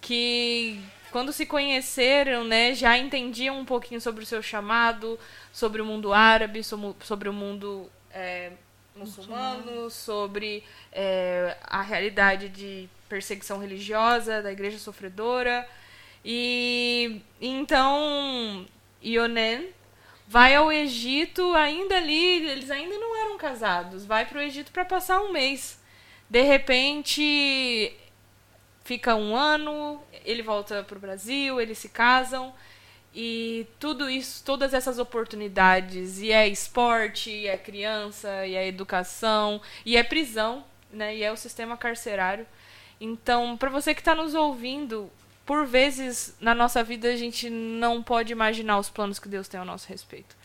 que quando se conheceram, né, já entendiam um pouquinho sobre o seu chamado, sobre o mundo árabe, sobre o mundo é, muçulmano, sobre é, a realidade de perseguição religiosa da igreja sofredora. E então Ionen vai ao Egito, ainda ali, eles ainda não eram casados, vai para o Egito para passar um mês. De repente, fica um ano, ele volta para o Brasil, eles se casam. E tudo isso, todas essas oportunidades, e é esporte, e é criança, e é educação, e é prisão, né? E é o sistema carcerário. Então, para você que está nos ouvindo, por vezes na nossa vida a gente não pode imaginar os planos que Deus tem ao nosso respeito.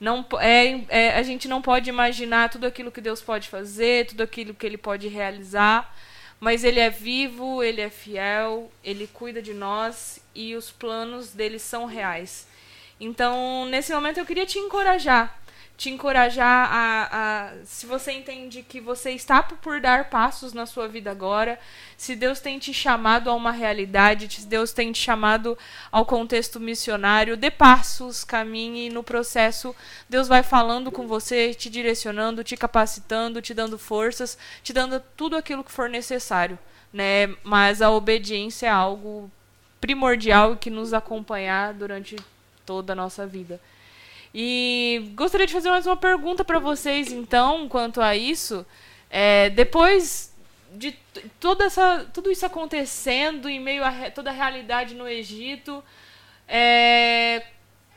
Não, é, é, a gente não pode imaginar tudo aquilo que Deus pode fazer, tudo aquilo que Ele pode realizar, mas Ele é vivo, Ele é fiel, Ele cuida de nós e os planos dele são reais. Então, nesse momento, eu queria te encorajar te encorajar a, a, se você entende que você está por dar passos na sua vida agora, se Deus tem te chamado a uma realidade, se Deus tem te chamado ao contexto missionário, dê passos, caminhe no processo Deus vai falando com você, te direcionando, te capacitando, te dando forças, te dando tudo aquilo que for necessário, né? Mas a obediência é algo primordial que nos acompanhar durante toda a nossa vida. E gostaria de fazer mais uma pergunta para vocês, então, quanto a isso. É, depois de toda essa, tudo isso acontecendo, em meio a toda a realidade no Egito, é,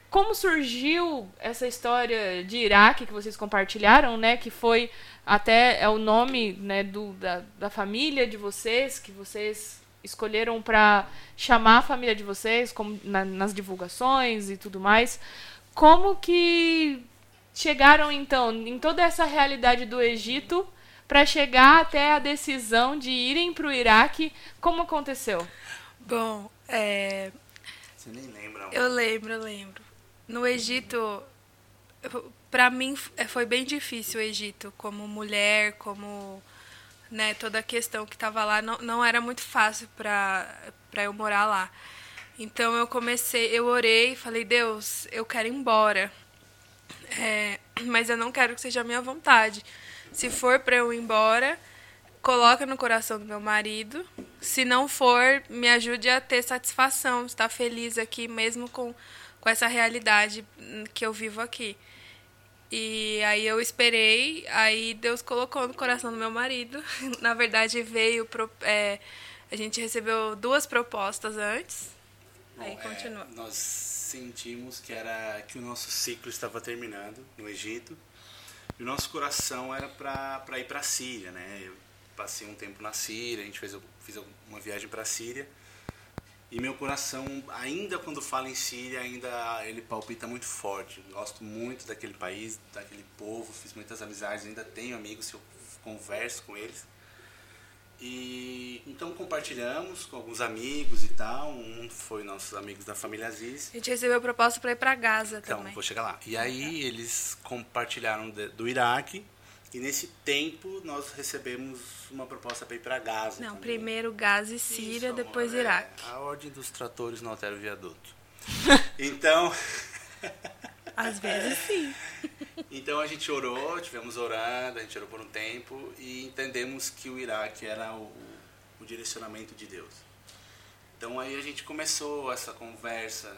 como surgiu essa história de Iraque que vocês compartilharam, né? Que foi até é o nome né, do, da, da família de vocês, que vocês escolheram para chamar a família de vocês, como na, nas divulgações e tudo mais. Como que chegaram então em toda essa realidade do Egito para chegar até a decisão de irem para o Iraque? Como aconteceu? Bom, é... Você nem lembra? Eu lembro, eu lembro. No Egito, para mim é, foi bem difícil o Egito, como mulher, como né, toda a questão que estava lá, não, não era muito fácil para eu morar lá. Então eu comecei, eu orei falei, Deus, eu quero ir embora. É, mas eu não quero que seja a minha vontade. Se for para eu ir embora, coloca no coração do meu marido. Se não for, me ajude a ter satisfação, estar feliz aqui, mesmo com, com essa realidade que eu vivo aqui. E aí eu esperei, aí Deus colocou no coração do meu marido. Na verdade, veio. É, a gente recebeu duas propostas antes. Bom, Aí continua. É, nós sentimos que era que o nosso ciclo estava terminando no Egito e o nosso coração era para ir para a Síria, né? Eu passei um tempo na Síria, a gente fez fiz uma viagem para a Síria e meu coração, ainda quando fala em Síria, ainda ele palpita muito forte. Gosto muito daquele país, daquele povo, fiz muitas amizades, ainda tenho amigos, eu converso com eles. E então compartilhamos com alguns amigos e tal. Um foi nossos amigos da família Aziz. A gente recebeu a proposta para ir para Gaza então, também. Então, vou chegar lá. E aí eles compartilharam de, do Iraque. E nesse tempo nós recebemos uma proposta para ir para Gaza. Não, também. primeiro Gaza e Síria, Isso, depois é, Iraque. A ordem dos tratores não altera o viaduto. então. Às vezes sim. Então a gente orou, tivemos orando, a gente orou por um tempo e entendemos que o Iraque era o, o direcionamento de Deus. Então aí a gente começou essa conversa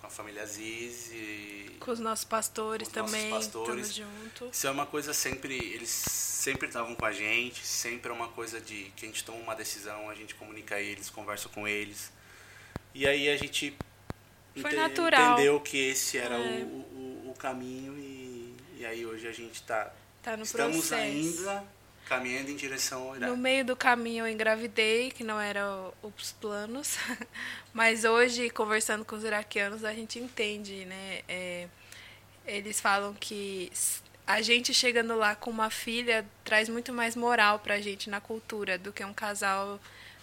com a família Aziz e com os nossos pastores os também, nossos pastores. junto. Isso é uma coisa sempre, eles sempre estavam com a gente, sempre é uma coisa de que a gente toma uma decisão, a gente comunica a eles, conversa com eles. E aí a gente foi ente natural. Entendeu que esse era é. o, o, o, caminho e, e aí hoje a gente está tá no estamos processo. ainda caminhando em direção ao. No meio do caminho eu engravidei, que não era os planos, mas hoje conversando com os iraquianos a gente entende, né? É, eles falam que a gente chegando lá com uma filha traz muito mais moral para a gente na cultura do que um casal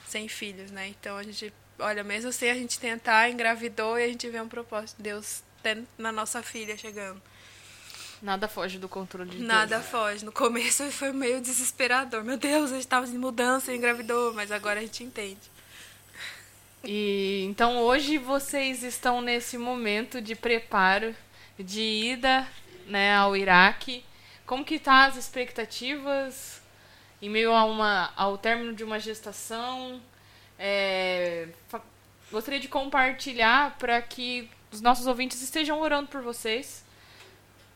sem filhos, né? Então a gente olha, mesmo assim a gente tentar, engravidou e a gente vê um propósito de Deus na nossa filha chegando. Nada foge do controle de Deus. Nada foge. No começo foi meio desesperador. Meu Deus, a gente estava em mudança engravidou, mas agora a gente entende. E então hoje vocês estão nesse momento de preparo de ida, né, ao Iraque. Como que tá as expectativas em meio a uma ao término de uma gestação? É, gostaria de compartilhar para que os nossos ouvintes estejam orando por vocês,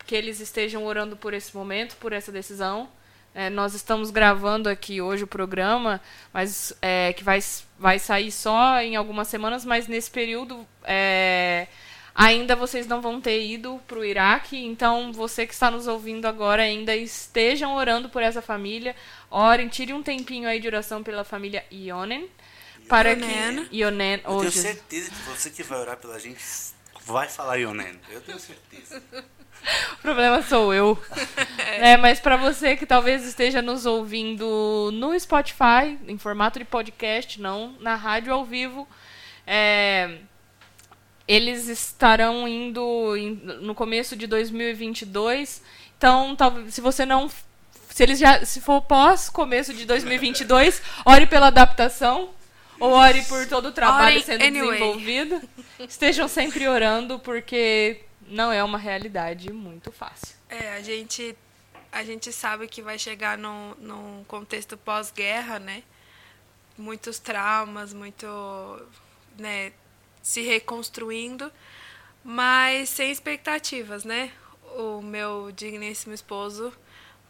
que eles estejam orando por esse momento, por essa decisão. É, nós estamos gravando aqui hoje o programa, mas é, que vai, vai sair só em algumas semanas, mas nesse período é, ainda vocês não vão ter ido para o Iraque, então você que está nos ouvindo agora ainda estejam orando por essa família, orem, tire um tempinho aí de oração pela família Ionen, para Ionen. que Ionen, Eu oh, tenho certeza que você que vai orar pela gente vai falar Ionen. Eu tenho certeza. O problema sou eu. É, mas para você que talvez esteja nos ouvindo no Spotify, em formato de podcast, não na rádio ao vivo, é, eles estarão indo em- no começo de 2022. Então, talvez, se você não. Se eles já. Se for pós começo de 2022, ore pela adaptação. Ou ore por todo o trabalho Orem sendo anyway. desenvolvido. Estejam sempre orando, porque não é uma realidade muito fácil. É, a gente, a gente sabe que vai chegar num, num contexto pós-guerra, né? Muitos traumas, muito, né, se reconstruindo, mas sem expectativas, né? O meu digníssimo esposo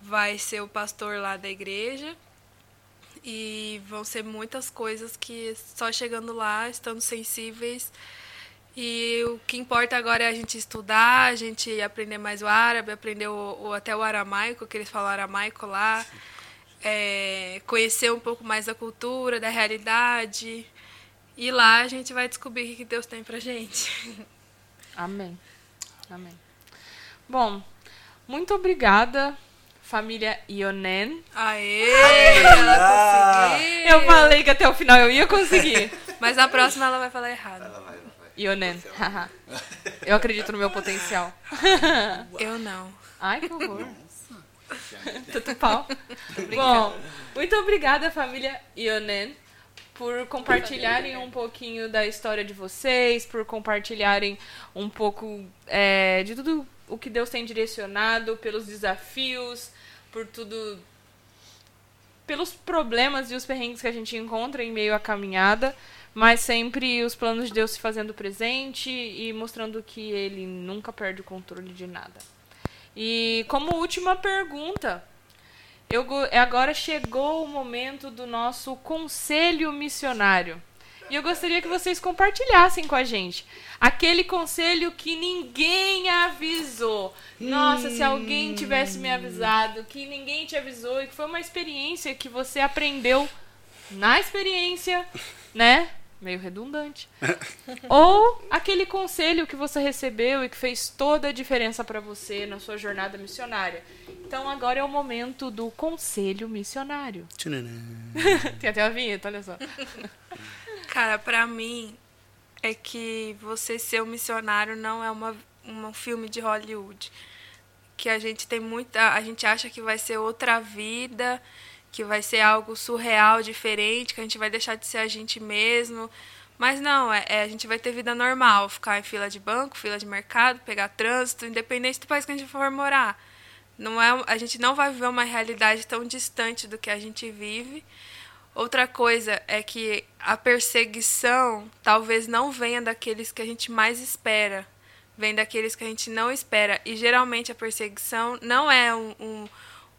vai ser o pastor lá da igreja e vão ser muitas coisas que só chegando lá, estando sensíveis, e o que importa agora é a gente estudar, a gente aprender mais o árabe, aprender o, o- até o aramaico, que eles falam aramaico lá, é, conhecer um pouco mais da cultura, da realidade. E lá a gente vai descobrir o que Deus tem pra gente. Amém. Amém. Bom, muito obrigada, família Ionen. Aê! Ela conseguiu! Eu falei que até o final eu ia conseguir. Mas a próxima ela vai falar errado. Ela vai, ela vai. Ionen. eu acredito no meu potencial. Eu não. Ai, que horror. Tudo pau. Bom, muito obrigada, família Ionen, por compartilharem um pouquinho da história de vocês, por compartilharem um pouco é, de tudo o que Deus tem direcionado, pelos desafios, por tudo. pelos problemas e os perrengues que a gente encontra em meio à caminhada, mas sempre os planos de Deus se fazendo presente e mostrando que Ele nunca perde o controle de nada. E como última pergunta, eu, go- agora chegou o momento do nosso conselho missionário. E eu gostaria que vocês compartilhassem com a gente. Aquele conselho que ninguém avisou. Nossa, se alguém tivesse me avisado, que ninguém te avisou e que foi uma experiência que você aprendeu na experiência, né? Meio redundante. Ou aquele conselho que você recebeu e que fez toda a diferença para você na sua jornada missionária. Então agora é o momento do conselho missionário. Tem até a vinheta, olha só. Cara, pra mim é que você ser um missionário não é uma, um filme de Hollywood. Que a gente tem muita. A gente acha que vai ser outra vida, que vai ser algo surreal, diferente, que a gente vai deixar de ser a gente mesmo. Mas não, é, é, a gente vai ter vida normal, ficar em fila de banco, fila de mercado, pegar trânsito, independente do país que a gente for morar. Não é, a gente não vai viver uma realidade tão distante do que a gente vive. Outra coisa é que a perseguição talvez não venha daqueles que a gente mais espera, vem daqueles que a gente não espera. E geralmente a perseguição não é um, um,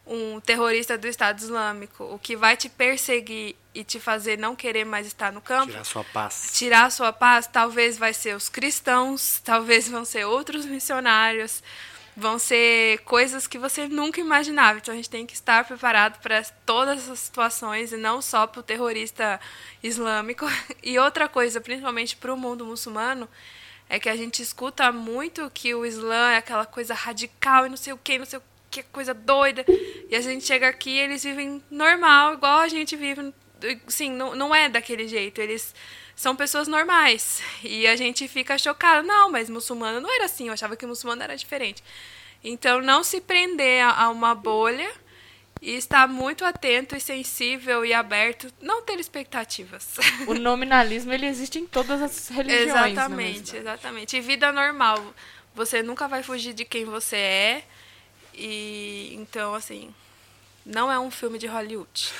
um terrorista do Estado Islâmico. O que vai te perseguir e te fazer não querer mais estar no campo Tirar sua paz. tirar a sua paz, talvez vai ser os cristãos, talvez vão ser outros missionários, vão ser coisas que você nunca imaginava. Então a gente tem que estar preparado para todas as situações e não só para o terrorista islâmico. E outra coisa, principalmente para o mundo muçulmano, é que a gente escuta muito que o Islã é aquela coisa radical e não sei o que, não sei o que, coisa doida. E a gente chega aqui e eles vivem normal, igual a gente vive. Sim, não, não é daquele jeito. Eles são pessoas normais. E a gente fica chocado. Não, mas muçulmano não era assim. Eu achava que muçulmano era diferente. Então, não se prender a, uma bolha e estar muito atento e sensível e aberto, não ter expectativas. O nominalismo ele existe em todas as religiões. é exatamente, exatamente. E vida normal, você nunca vai fugir de quem você é. E então assim, não é um filme de Hollywood.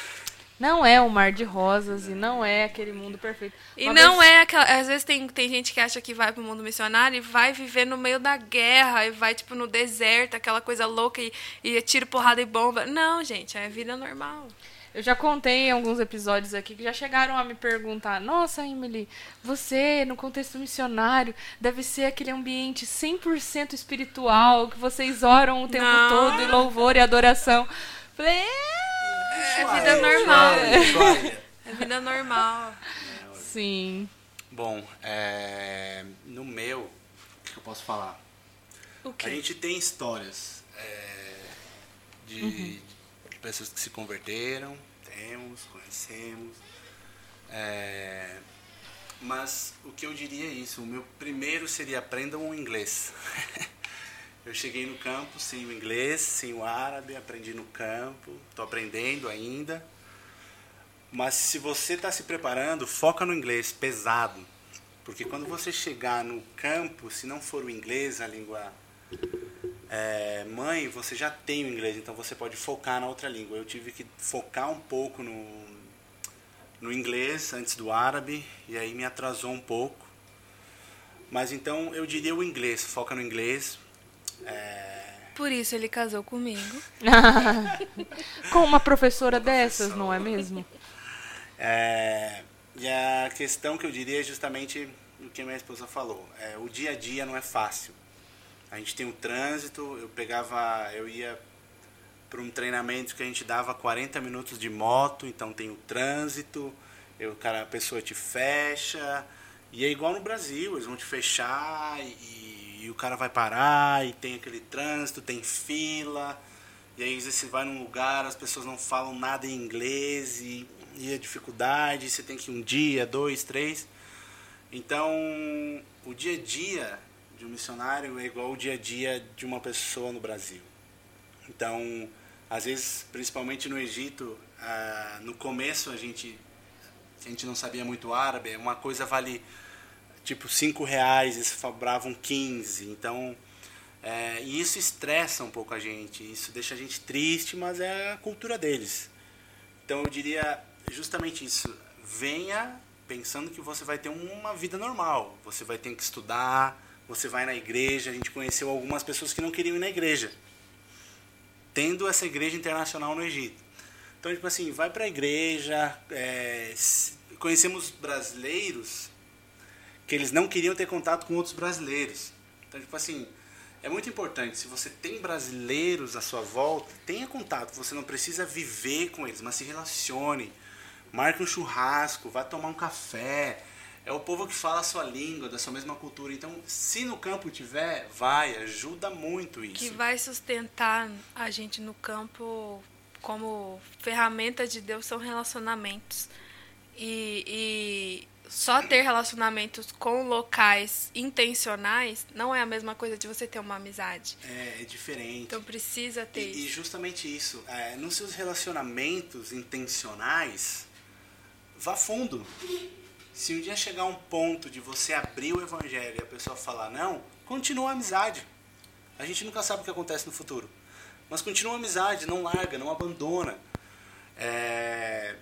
Não é um mar de rosas e não é aquele mundo perfeito. E Uma não vez- é aquela. Às vezes tem, tem gente que acha que vai pro mundo missionário e vai viver no meio da guerra, e vai, tipo, no deserto, aquela coisa louca e, e tira porrada e bomba. Não, gente, é vida normal. Eu já contei em alguns episódios aqui que já chegaram a me perguntar: Nossa, Emily, você, no contexto missionário, deve ser aquele ambiente 100% espiritual, que vocês oram o tempo Não. todo e louvor e adoração. Falei: É vida normal. suave, suave. É vida normal. é, sim. Bom, é, no meu, o que eu posso falar? O A gente tem histórias é, de, Uhum. de pessoas que se converteram, temos, conhecemos. é, mas o que eu diria é isso, o meu primeiro seria aprendam o inglês. eu cheguei no campo sem o inglês, sem o árabe, aprendi no campo, estou aprendendo ainda. Mas se você está se preparando, foca no inglês, pesado. Porque quando você chegar no campo, se não for o inglês, a língua é, mãe, você já tem o inglês, então você pode focar na outra língua. Eu tive que focar um pouco no, no inglês antes do árabe, e aí me atrasou um pouco. Mas então eu diria o inglês, foca no inglês. É, Por isso ele casou comigo. Com uma professora dessas, não é mesmo? É, e a questão que eu diria é justamente o que a minha esposa falou. É, o dia a dia não é fácil. A gente tem o trânsito, eu pegava, eu ia para um treinamento que a gente dava 40 minutos de moto, então tem o trânsito, eu, cara, a pessoa te fecha, e é igual no Brasil, eles vão te fechar e, e o cara vai parar, e tem aquele trânsito, tem fila, e aí você vai num lugar, as pessoas não falam nada em inglês, e, e é dificuldade, você tem que ir um dia, dois, três. Então, o dia a dia de um missionário é igual o dia a dia de uma pessoa no Brasil. Então, às vezes, principalmente no Egito, ah, no começo a gente, a gente não sabia muito árabe, uma coisa vale tipo 5 reais, eles cobravam 15. Então, é, e isso estressa um pouco a gente, isso deixa a gente triste, mas é a cultura deles. Então eu diria justamente isso. Venha pensando que você vai ter uma vida normal. Você vai ter que estudar, você vai na igreja. A gente conheceu algumas pessoas que não queriam ir na igreja, tendo essa igreja internacional no Egito. Então, tipo assim, vai para a igreja. é, conhecemos brasileiros que eles não queriam ter contato com outros brasileiros. Então, tipo assim, é muito importante. Se você tem brasileiros à sua volta, tenha contato. Você não precisa viver com eles, mas se relacione. Marque um churrasco, vá tomar um café. É o povo que fala a sua língua, da sua mesma cultura. Então, se no campo tiver, vai, ajuda muito isso. Que vai sustentar a gente no campo como ferramenta de Deus são relacionamentos. E, e só ter relacionamentos com locais intencionais não é a mesma coisa de você ter uma amizade. É, é diferente. Então precisa ter E, e justamente isso, é, nos seus relacionamentos intencionais, vá fundo. Se um dia chegar um ponto de você abrir o evangelho e a pessoa falar não, continua a amizade. A gente nunca sabe o que acontece no futuro. Mas continua a amizade, não larga, não abandona. É,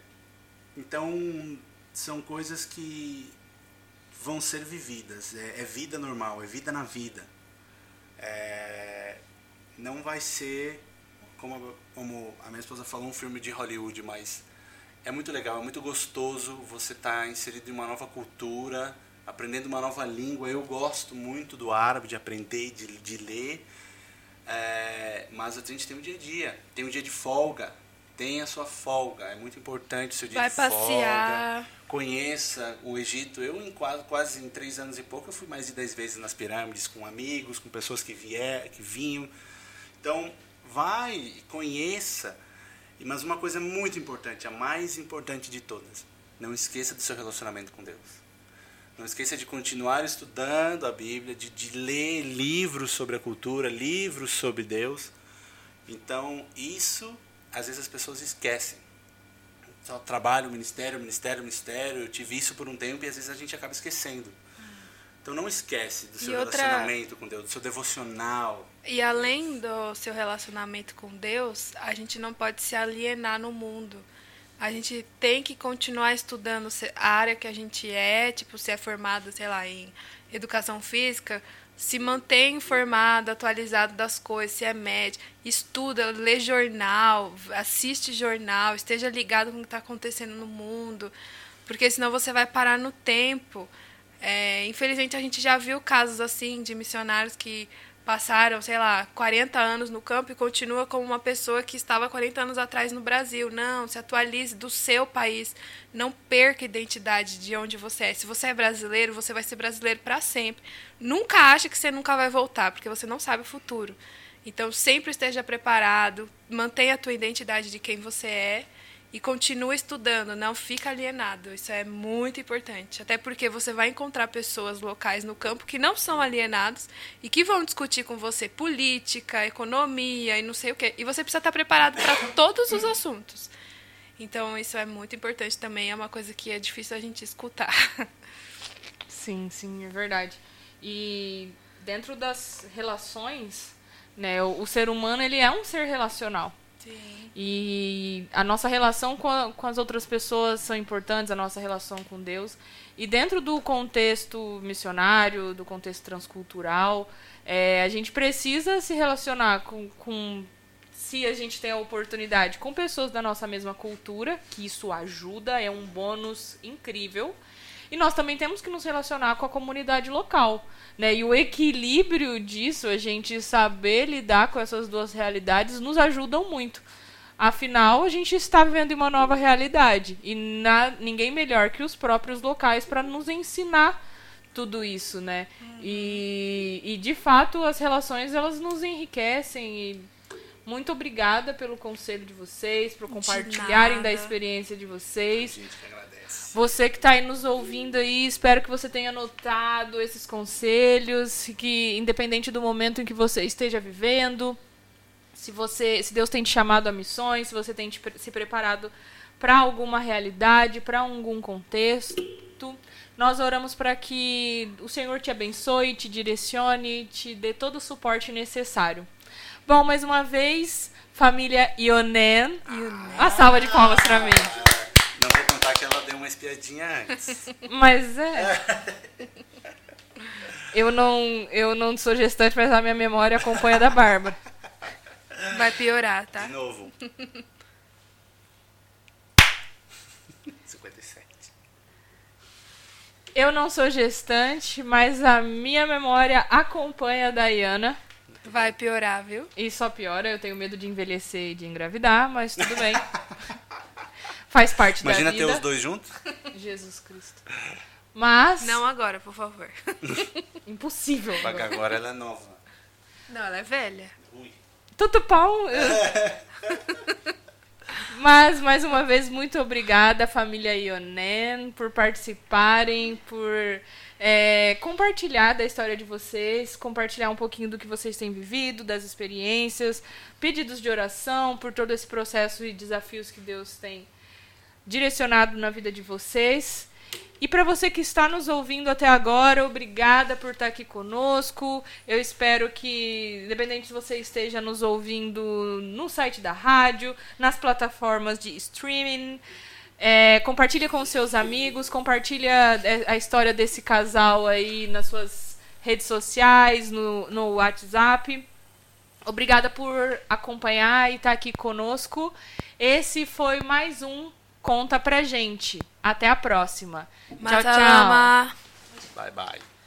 então, são coisas que vão ser vividas. É, é vida normal, é vida na vida. É, não vai ser, como como a minha esposa falou, um filme de Hollywood, mas é muito legal, é muito gostoso você estar inserido em uma nova cultura, aprendendo uma nova língua. Eu gosto muito do árabe, de aprender, de, de ler. É, mas a gente tem um dia a dia, tem um dia de folga, tem a sua folga, é muito importante o seu dia Vai de passear. folga. Conheça o Egito. Eu, em quase, quase em três anos e pouco, eu fui mais de dez vezes nas pirâmides com amigos, com pessoas que, vier, que vinham. Então, vai, conheça. Mas uma coisa muito importante, a mais importante de todas, não esqueça do seu relacionamento com Deus. Não esqueça de continuar estudando a Bíblia, de, de ler livros sobre a cultura, livros sobre Deus. Então, isso às vezes as pessoas esquecem. Só trabalho, ministério, ministério, ministério. Eu tive isso por um tempo e às vezes a gente acaba esquecendo. Então não esquece do seu outra... relacionamento com Deus, do seu devocional. E além do seu relacionamento com Deus, a gente não pode se alienar no mundo. A gente tem que continuar estudando a área que a gente é, tipo, se é formado, sei lá, em educação física, se mantém informado, atualizado das coisas, se é médico, estuda, lê jornal, assiste jornal, esteja ligado com o que está acontecendo no mundo, porque senão você vai parar no tempo. É, infelizmente a gente já viu casos assim de missionários que passaram, sei lá, 40 anos no campo e continua como uma pessoa que estava 40 anos atrás no Brasil. Não, se atualize do seu país. Não perca a identidade de onde você é. Se você é brasileiro, você vai ser brasileiro para sempre. Nunca ache que você nunca vai voltar, porque você não sabe o futuro. Então, sempre esteja preparado, mantenha a tua identidade de quem você é e continua estudando, não fica alienado. Isso é muito importante. Até porque você vai encontrar pessoas locais no campo que não são alienados e que vão discutir com você política, economia e não sei o quê. E você precisa estar preparado para todos os assuntos. Então, isso é muito importante também. É uma coisa que é difícil a gente escutar. Sim, sim, é verdade. E dentro das relações, né, o, o ser humano ele é um ser relacional. Sim. E a nossa relação com, a, com as outras pessoas são importantes, a nossa relação com Deus. E dentro do contexto missionário, do contexto transcultural, é, a gente precisa se relacionar com, com, se a gente tem a oportunidade, com pessoas da nossa mesma cultura, que isso ajuda, é um bônus incrível. E nós também temos que nos relacionar com a comunidade local. Né? E o equilíbrio disso, a gente saber lidar com essas duas realidades, nos ajudam muito. Afinal, a gente está vivendo em uma nova realidade. E na, ninguém melhor que os próprios locais para nos ensinar tudo isso, né? Uhum. E, e, de fato, as relações, elas nos enriquecem. E muito obrigada pelo conselho de vocês, por compartilharem da experiência de vocês. Gente. Você que está aí nos ouvindo aí, espero que você tenha notado esses conselhos, que independente do momento em que você esteja vivendo, se você, se Deus tem te chamado a missões, se você tem te, se preparado para alguma realidade, para algum contexto, nós oramos para que o Senhor te abençoe, te direcione, te dê todo o suporte necessário. Bom, mais uma vez, família Ionen, a salva de palmas para mim uma espiadinha antes. Mas é. Eu não, eu não sou gestante, mas a minha memória acompanha da Bárbara. Vai piorar, tá? De novo. 57. Eu não sou gestante, mas a minha memória acompanha a Dayana. Vai piorar, viu? E só piora, eu tenho medo de envelhecer e de engravidar, mas tudo bem. Faz parte Imagina da vida. Imagina ter os dois juntos. Jesus Cristo. Mas. Não agora, por favor. Impossível. Porque agora ela é nova. Não, ela é velha. Ui. Tudo pão. Mas, mais uma vez, muito obrigada, família Ionen, por participarem, por é, compartilhar da história de vocês, compartilhar um pouquinho do que vocês têm vivido, das experiências, pedidos de oração por todo esse processo e desafios que Deus tem direcionado na vida de vocês. E para você que está nos ouvindo até agora, obrigada por estar aqui conosco. Eu espero que, independente se você esteja nos ouvindo no site da rádio, nas plataformas de streaming, é, compartilha com seus amigos, compartilha a história desse casal aí nas suas redes sociais, no, no WhatsApp. Obrigada por acompanhar e estar aqui conosco. Esse foi mais um conta pra gente. Até a próxima. Tchau, tchau. Bye, bye.